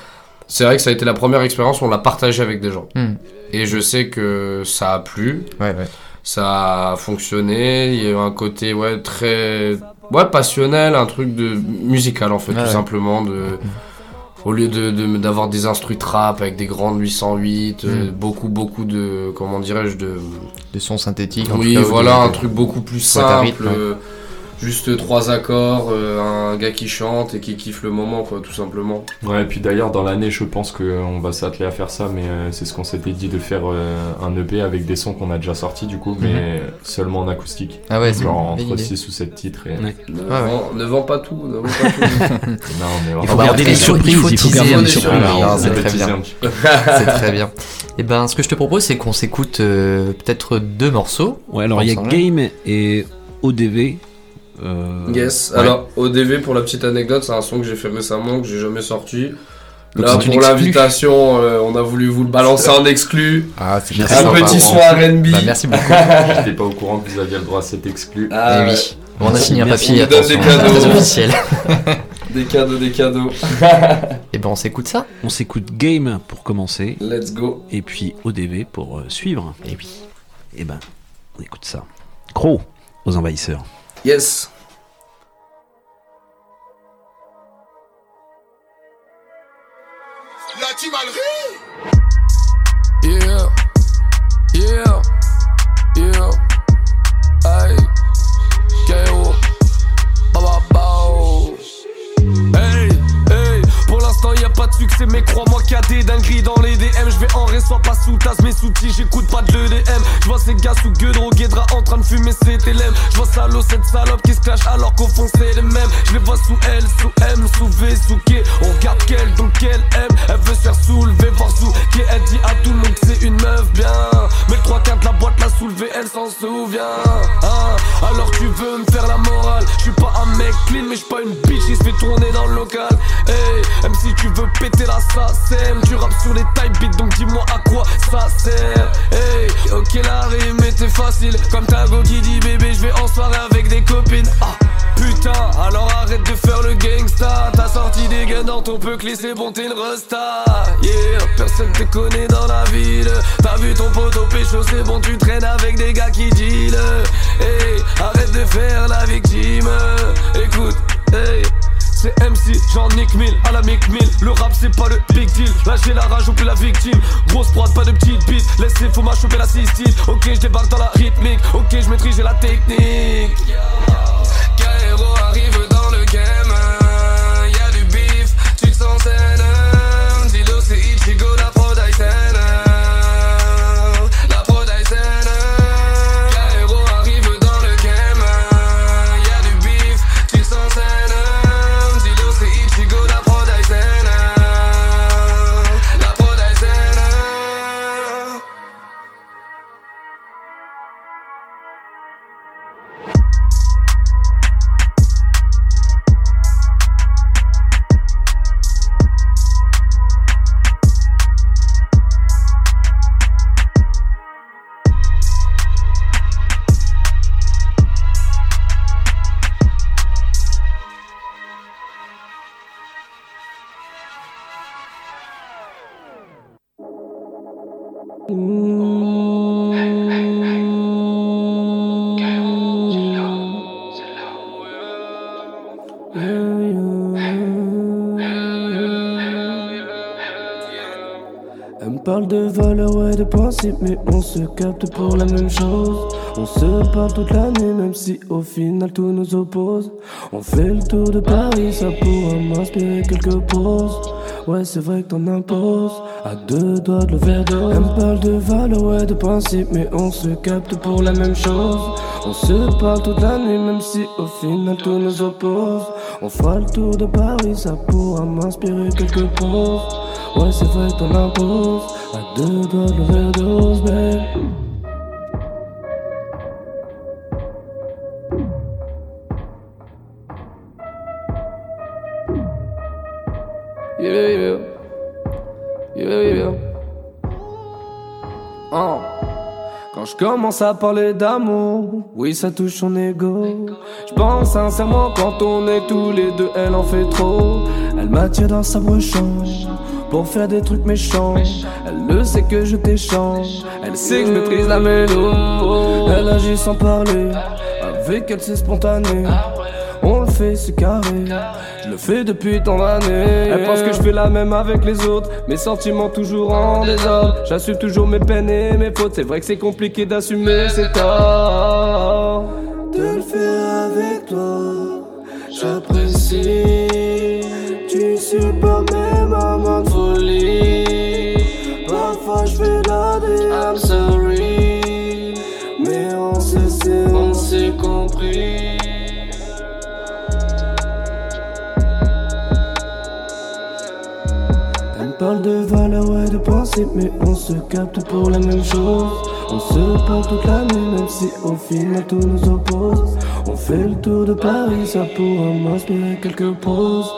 c'est vrai que ça a été la première expérience où on l'a partagé avec des gens. Mm. Et je sais que ça a plu ouais ouais ça a fonctionné. Il y a eu un côté ouais très ouais passionnel, un truc de musical en fait, tout simplement de au lieu de de- d'avoir des instrus trap avec des grandes 808, euh, Mm. beaucoup beaucoup de comment dirais-je de des sons synthétiques en oui tout cas, ou voilà un truc beaucoup plus simple. rythme, ouais. Euh, Juste trois accords, euh, un gars qui chante et qui kiffe le moment, quoi, tout simplement. Ouais, et puis d'ailleurs, dans l'année, je pense qu'on va s'atteler à faire ça, mais euh, c'est ce qu'on s'était dit de faire euh, un EP avec des sons qu'on a déjà sortis, du coup, mais seulement en acoustique. ah ouais c'est Genre entre idée. 6 ou 7 titres. Et... Ouais. Ne, Ouais, ouais. vends, ne vends pas tout, ne vends pas tout. *laughs* *laughs* Non, mais Il voilà. faut garder les il surprises, il faut il faut teaser un petit peu. *laughs* c'est très bien et ben ce que je te propose c'est qu'on s'écoute euh, peut-être deux morceaux Ouais, alors il y a. Game et ODV. Euh, Yes, ouais. alors ODV pour la petite anecdote, c'est un son que j'ai fait récemment, que j'ai jamais sorti. Donc Là, pour l'invitation, euh, on a voulu vous le balancer en exclu. ah c'est Un sympa. petit son RB. bah, merci beaucoup *laughs* J'étais pas au courant que vous aviez le droit à cet exclu. Ah, Eh ouais. oui Bon, on a signé un papier On donne attention des cadeaux. très officiel *laughs* Des cadeaux, des cadeaux. *laughs* et ben on s'écoute ça On s'écoute Game pour commencer Let's go. et puis ODV pour euh, suivre. et oui Et ben, on écoute ça. Crow aux envahisseurs. Yes. La timalerie Yeah, yeah, yeah pas de succès mais crois-moi qu'il y a des dingueries dans les DM Je vais en ré, soit pas sous tasse mes sous-petits, j'écoute pas de l'EDM Je vois ces gars sous gueux drogués en train de fumer ses TLM Je vois salaud cette salope qui se clash alors qu'au fond c'est les mêmes. Je les vois sous L, sous M, sous V, sous K. On regarde quelle donc quelle M Elle veut se faire soulever voir sous K. Elle dit à tout le monde que c'est une meuf bien. Mais le 3 4 la boîte l'a soulevé elle s'en souvient. Hein, Alors tu veux me faire la morale? Je suis pas un mec clean mais je pas une bitch qui se fait tourner dans le local péter la SACEM Tu rappes sur les type beats donc dis-moi à quoi ça sert. Hey, ok la rime était facile. Comme Tago qui dit bébé je vais en soirée avec des copines. Ah Putain, alors arrête de faire le gangsta. T'as sorti des guns dans ton peu c'est bon t'es une resta. Yeah, personne te connaît dans la ville. T'as vu ton poteau pécho c'est bon tu traînes avec des gars qui deal Hey, arrête de faire la victime. Écoute, hey c'est MC, j'en nique mille. À la mic mille Le rap c'est pas le big deal. Lâcher la rage ou plus la victime. Grosse prod, pas de petite bite. Laissez faut m'a choper la cystite Ok je débarque dans la rythmique. Ok je maîtrise j'ai la technique parle de valeur, ouais, de principe, mais on se capte pour la même chose. On se parle toute l'année, même si au final tout nous oppose. On fait le tour de Paris, ça pourra m'inspirer quelques poses. Ouais, c'est vrai que t'en imposes. À deux doigts de le verre me parle de valeur, ouais, de principe, mais on se capte pour la même chose. On se parle toute l'année, même si au final tout nous oppose. On fera le tour de Paris, ça pourra m'inspirer quelque poses. Ouais, c'est vrai que t'en imposes. À deux doigts de le verre babe. Commence à parler d'amour, oui, ça touche son ego. Je pense sincèrement, quand on est tous les deux, elle en fait trop. Elle m'attire dans sa chambre pour faire des trucs méchants. Elle le sait que je t'échange. Elle sait que je maîtrise la mélo. Elle agit sans parler. Avec elle, c'est spontané. Je le fais depuis tant d'années. Elle pense que je fais la même avec les autres. Mes sentiments toujours en désordre. J'assume toujours mes peines et mes fautes. C'est vrai que c'est compliqué d'assumer ses torts. De le faire avec toi, j'apprécie. Tu supportes mes moments de folie. Parfois je fais la I'm sorry. Mais on s'est compris. De valeur, ouais, de principe, mais on se capte pour la même chose. On se parle toute l'année, même si au final tout nous oppose. On fait le tour de Paris, ça pourra m'inspirer quelques poses.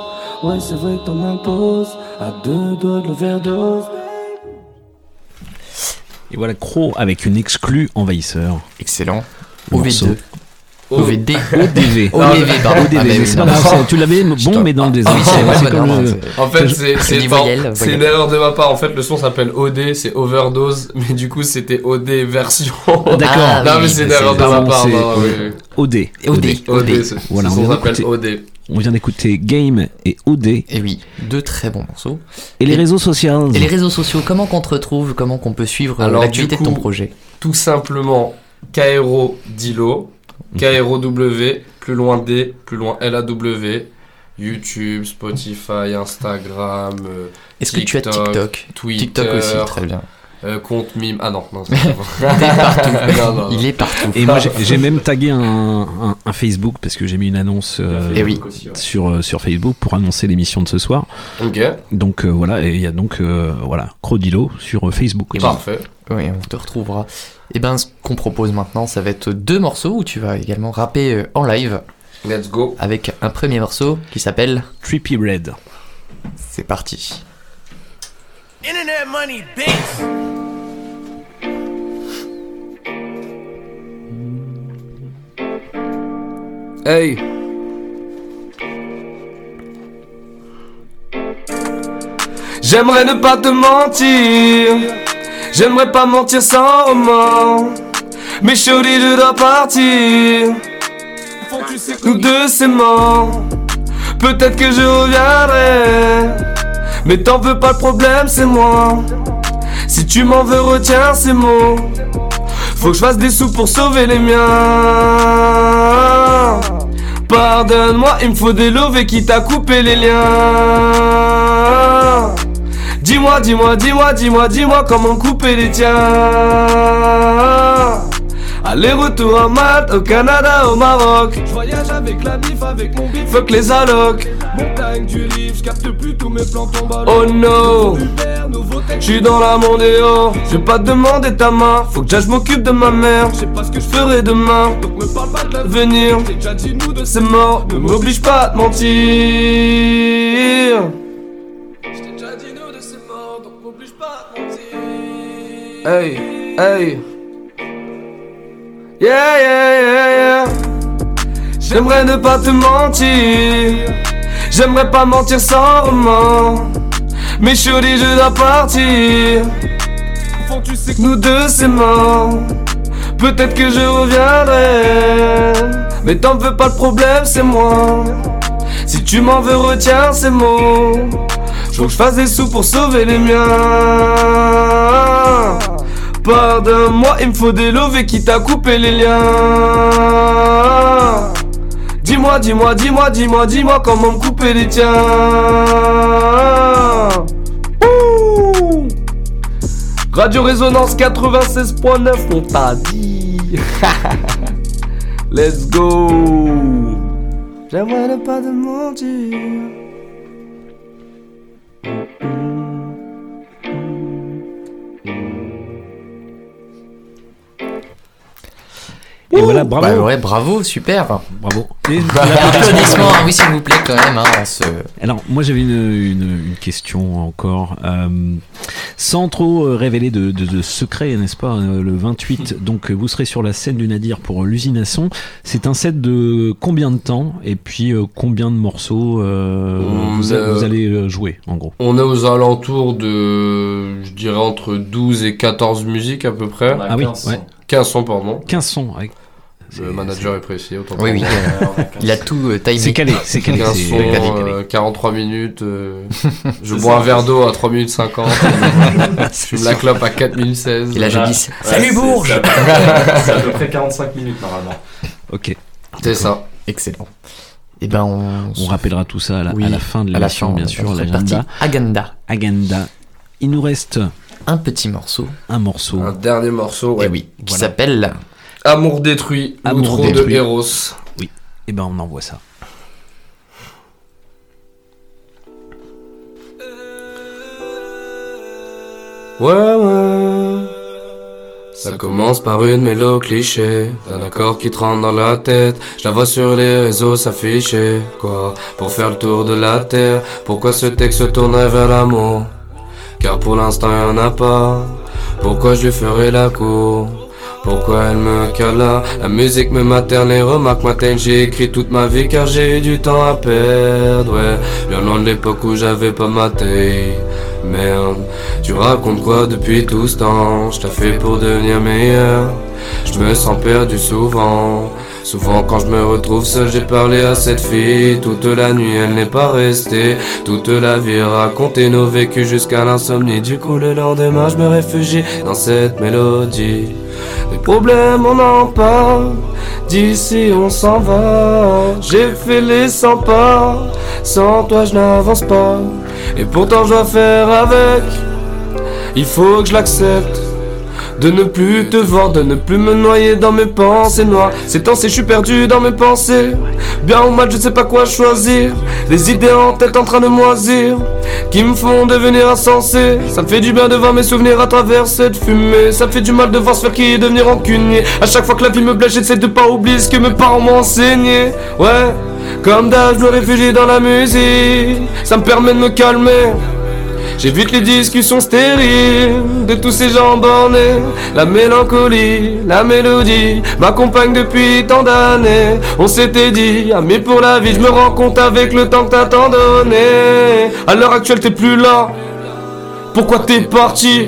Ouais, c'est vrai que t'en imposes. À deux doigts de le verre d'eau. Et voilà Crow avec une exclue envahisseur. Excellent. Morceau. OV2. OVD. ODV. ODV, pardon. ODV, Ah, c'est pas grave, tu l'avais bon, mais dans le Ah désordre. c'est- En fait, c'est une erreur de ma part. En fait, le son s'appelle OD, c'est overdose, *laughs* mais du coup, c'était OD version. D'accord. Ah, non, mais c'est une erreur de ma part. OD. OD. OD, Voilà, on s'appelle d'écouter- OD. On vient d'écouter Game et OD. Et Et oui, deux très bons morceaux. les Et- réseaux sociaux. Et les réseaux sociaux, comment qu'on te retrouve Comment qu'on peut suivre du de ton projet? Tout simplement, Kairo Dilo, K-R-O-W, plus loin D, plus loin L-A-W, YouTube, Spotify, Instagram, Est-ce que tu as TikTok, TikTok? Twitter, TikTok aussi, très bien. Euh, compte mime. Ah non, non, c'est *laughs* pas partout. *laughs* non, non, non. Il est partout. Et moi, j'ai- même tagué un, un- un Facebook parce que j'ai mis une annonce euh, Eh oui. sur, euh, sur Facebook pour annoncer l'émission de ce soir. Ok, Donc euh, voilà, et il y a donc euh, voilà Crodilo sur euh, Facebook. Et parfait. Oui, on te retrouvera. Et ben, ce qu'on propose maintenant, ça va être deux morceaux où tu vas également rapper euh, en live Let's go. avec un premier morceau qui s'appelle Trippy Red. C'est parti. Internet money, bitch. Hey. J'aimerais ne pas te mentir. J'aimerais pas mentir sans roman. Mais chérie, je dois partir. Nous deux, c'est mort. Peut-être que je reviendrai. Mais t'en veux pas, le problème, c'est moi. Si tu m'en veux, retiens ces mots. Faut que je fasse des sous pour sauver les miens. Pardonne-moi, il me faut des lovés qui t'a coupé les liens. Dis-moi, dis-moi, dis-moi, dis-moi, dis-moi comment couper les tiens. Aller-retour à Malte, au Canada, au Maroc. Je voyage avec la bif, avec mon bif. Fuck les allocs. Montagne du rive, je capte plus tous mes plans tombent. Oh no. Je suis dans la mondéo, je vais pas te demander ta main. Faut que je m'occupe de ma mère. Je sais pas ce que je ferai demain. Donc me parle pas de l'avenir. J'ai déjà dit nous de c'est mort. Ne m'oblige pas à te mentir. Je t'ai déjà dit nous de c'est mort. Donc m'oblige pas à te mentir. Hey, hey. Yeah, yeah, yeah, yeah. J'aimerais ne pas te mentir. J'aimerais pas mentir sans roman. Mais chérie, je dois partir. tu sais que nous deux c'est mort. Peut-être que je reviendrai. Mais t'en veux pas, le problème c'est moi. Si tu m'en veux, retiens ces mots. Faut que je fasse des sous pour sauver les miens. Pardonne-moi, il me faut des lovés qui t'a coupé les liens. Dis-moi, dis-moi, dis-moi, dis-moi, dis-moi comment me couper les tiens. Ouh Radio Résonance 96.9, on t'a dit. *laughs* Let's go. J'aimerais ne pas te mentir. Et voilà, bravo. Bah ouais, bravo, super. Bravo. Et *laughs* applaudissements, hein, oui, s'il vous plaît, quand même. Hein, se- Alors, moi j'avais une, une, une question encore. Euh, sans trop euh, révéler de, de, de secret, n'est-ce pas euh, Le 28, *laughs* donc euh, vous serez sur la scène du Nadir pour l'usine à son. C'est un set de combien de temps Et puis euh, combien de morceaux euh, On vous, a- a- vous allez jouer, en gros? On est aux alentours de, je dirais, entre 12 et 14 musiques à peu près. Ah oui, ouais. 15 sons, pardon. 15 sons. ouais. Le manager est précis, autant Oui, oui. *laughs* Il a tout euh, timé. C'est calé, c'est calé. 15 c'est- sons, calé, calé. euh, 43 minutes. euh, *laughs* je bois un verre d'eau à 3 minutes 50. *laughs* je fume la clope à 4 minutes 16. Et là, je Ouais. dis Salut Bourges c'est à peu près- C'est à peu près 45 minutes normalement. Ok. C'est ça. Excellent. Et ben, on, On rappellera tout ça à la, Oui, à la fin de à la l'émission, fin, bien sûr, l'agenda. partie Agenda. Agenda. Il nous reste Un petit morceau. un morceau. Un dernier morceau, Eh ouais. oui, qui Voilà. s'appelle Amour détruit, Amour détruit. de Eros. Et ben on envoie ça. Ouais, ouais. Ça commence par une mélo cliché, un accord qui te rentre dans la tête. Je la vois sur les réseaux s'afficher. Quoi? Pour faire le tour de la terre. Pourquoi ce texte se tournerait vers l'amour? Car pour l'instant y'en a pas. Pourquoi je lui ferai la cour? Pourquoi elle me cala La musique me materne, les remarques m'atteignent. J'ai écrit toute ma vie car j'ai eu du temps à perdre. Ouais, bien loin de l'époque où j'avais pas ma taille Merde, tu racontes quoi depuis tout ce temps? Je fait pour devenir meilleur. Je me sens perdu souvent Souvent quand je me retrouve seul j'ai parlé à cette fille. Toute la nuit elle n'est pas restée. Toute la vie raconter nos vécus jusqu'à l'insomnie. Du coup le lendemain je me réfugie dans cette mélodie. Les problèmes on en parle. D'ici on s'en va. J'ai fait les 100 pas. Sans toi je n'avance pas. Et pourtant je dois faire avec. Il faut que je l'accepte de ne plus te voir, de ne plus me noyer dans mes pensées noires. Ces temps-ci, je suis perdu dans mes pensées. Bien ou mal, je sais pas quoi choisir. Des idées en tête en train de moisir, qui me font devenir insensé. Ça me fait du bien de voir mes souvenirs à travers cette fumée. Ça me fait du mal de voir se faire qui est devenir rancunier. À chaque fois que la vie me blesse, j'essaie de pas oublier ce que mes parents m'ont enseigné. Ouais, comme d'hab, je me réfugie dans la musique. Ça me permet de me calmer. J'évite les discussions stériles de tous ces gens bornés. La mélancolie, la mélodie m'accompagne depuis tant d'années. On s'était dit, amis pour la vie, je me rends compte avec le temps que t'as tant donné. À l'heure actuelle, t'es plus là. Pourquoi t'es parti?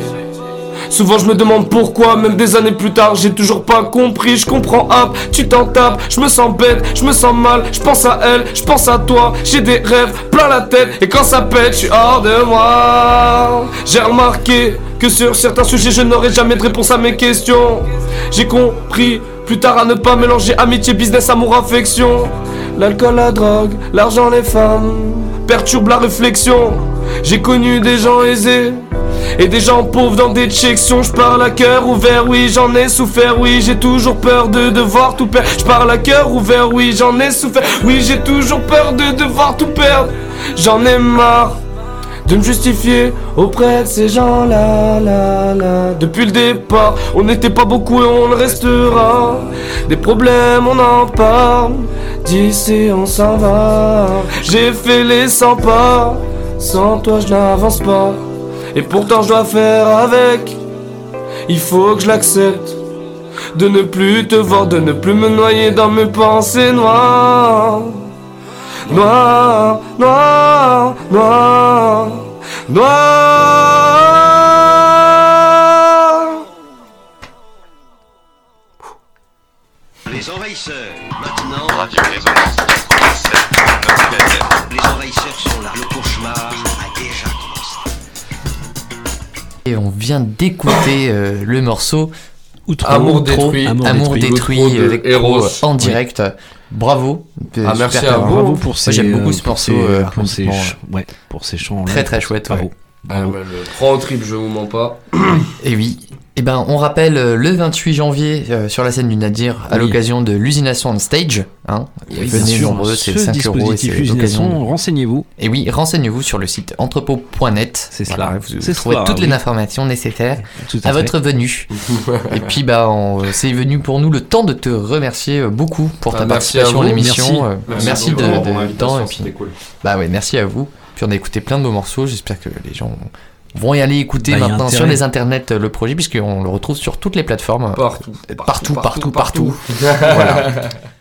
Souvent je me demande pourquoi, même des années plus tard, j'ai toujours pas compris. Je comprends, hop, tu t'en tapes, je me sens bête, je me sens mal, je pense à elle, je pense à toi, j'ai des rêves plein la tête, et quand ça pète, je suis hors de moi. J'ai remarqué que sur certains sujets, je n'aurai jamais de réponse à mes questions. J'ai compris plus tard à ne pas mélanger amitié, business, amour, affection. L'alcool, la drogue, l'argent, les femmes perturbent la réflexion. J'ai connu des gens aisés. Et des gens pauvres dans des sections, je parle à cœur ouvert, oui j'en ai souffert, oui j'ai toujours peur de devoir tout perdre. Je parle à cœur ouvert, oui j'en ai souffert, oui j'ai toujours peur de devoir tout perdre. J'en ai marre de me justifier auprès de ces gens-là, là, là. Depuis le départ, on n'était pas beaucoup et on le restera. Des problèmes, on en parle. D'ici, on s'en va. J'ai fait les 100 pas. Sans toi, je n'avance pas. Et pourtant, je dois faire avec. Il faut que je l'accepte. De ne plus te voir, de ne plus me noyer dans mes pensées noires. Noir, noir, noir, noir. Les envahisseurs, maintenant. Les envahisseurs sont là. Et on vient d'écouter euh, le morceau Outro, Amour outro, détruit. Amour, Amour détruit. détruit L'outro de avec Eros. Pro, en Oui. direct. Bravo. Ah, merci à vous. Bravo pour ces, j'aime beaucoup ce pour morceau, ces- euh, pour ces, honnêtement, ch- ouais, pour ces chants. Très très chouette. Bravo. ouais. Ah, bah, le prends au trip, je vous mens pas. *coughs* Et oui. Eh ben, on rappelle euh, le 28 janvier euh, sur la scène du Nadir à Oui. l'occasion de l'usination on stage. Hein. Oui, Venez nombreux, c'est ce 5 euros. l'occasion- renseignez-vous. Et oui, renseignez-vous sur le site entrepôt.net. C'est Voilà, cela. vous C'est trouverez cela, toutes oui. les informations nécessaires Tout à, votre venue. *laughs* et puis, bah, on- c'est venu pour nous le temps de te remercier euh, beaucoup pour ta Ah, merci à participation à vous. l'émission. Euh, Merci. Merci, beaucoup de, de- du temps. Et puis, c'était cool. bah ouais, merci à vous. Puis on a écouté plein de beaux morceaux. J'espère que les gens vont y aller écouter Bah, maintenant sur les internets euh, le projet, puisqu'on le retrouve sur toutes les plateformes. Partout. Partout, partout, partout. Voilà. *laughs*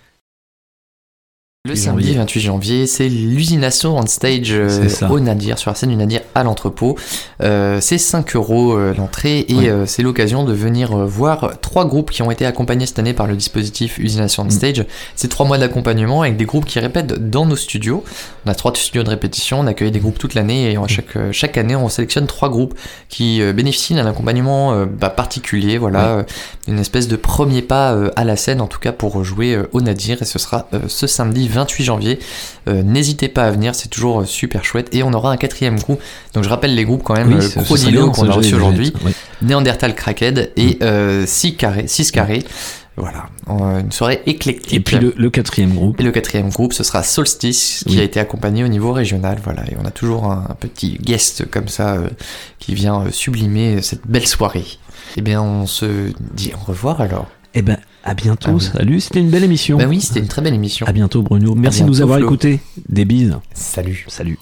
Le 8 samedi janvier. 28 janvier, c'est l'usination on stage euh, au Nadir, sur la scène du Nadir à l'entrepôt. Euh, c'est 5 euros euh, l'entrée et Ouais. c'est l'occasion de venir voir trois groupes qui ont été accompagnés cette année par le dispositif Usination on Mm. Stage. C'est trois mois d'accompagnement avec des groupes qui répètent dans nos studios. On a trois studios de répétition, on accueille des groupes toute l'année et Mm. chaque, chaque année on sélectionne trois groupes qui bénéficient d'un accompagnement bah, particulier, voilà, une espèce de premier pas à la scène en tout cas pour jouer au Nadir et ce sera ce samedi 28 janvier. Euh, N'hésitez pas à venir, c'est toujours euh, super chouette et on aura un quatrième groupe. Donc je rappelle les groupes quand même, Oui, euh, Crodilo bien, qu'on a reçu aujourd'hui, ouais. Néandertal Crackhead et 6 carrés, 6 carrés. Voilà, une soirée éclectique. Et puis le, le quatrième groupe. Et le quatrième groupe, ce sera Solstice, qui Oui. a été accompagné au niveau régional. Voilà, et on a toujours un, un petit guest comme ça euh, qui vient euh, sublimer cette belle soirée. Eh bien, on se dit au revoir alors. Eh ben, à bientôt. Ah oui. Salut, c'était une belle émission. Bah oui, c'était une très belle émission. À bientôt, Bruno. Merci de nous avoir écoutés. Des bises. Salut. Salut.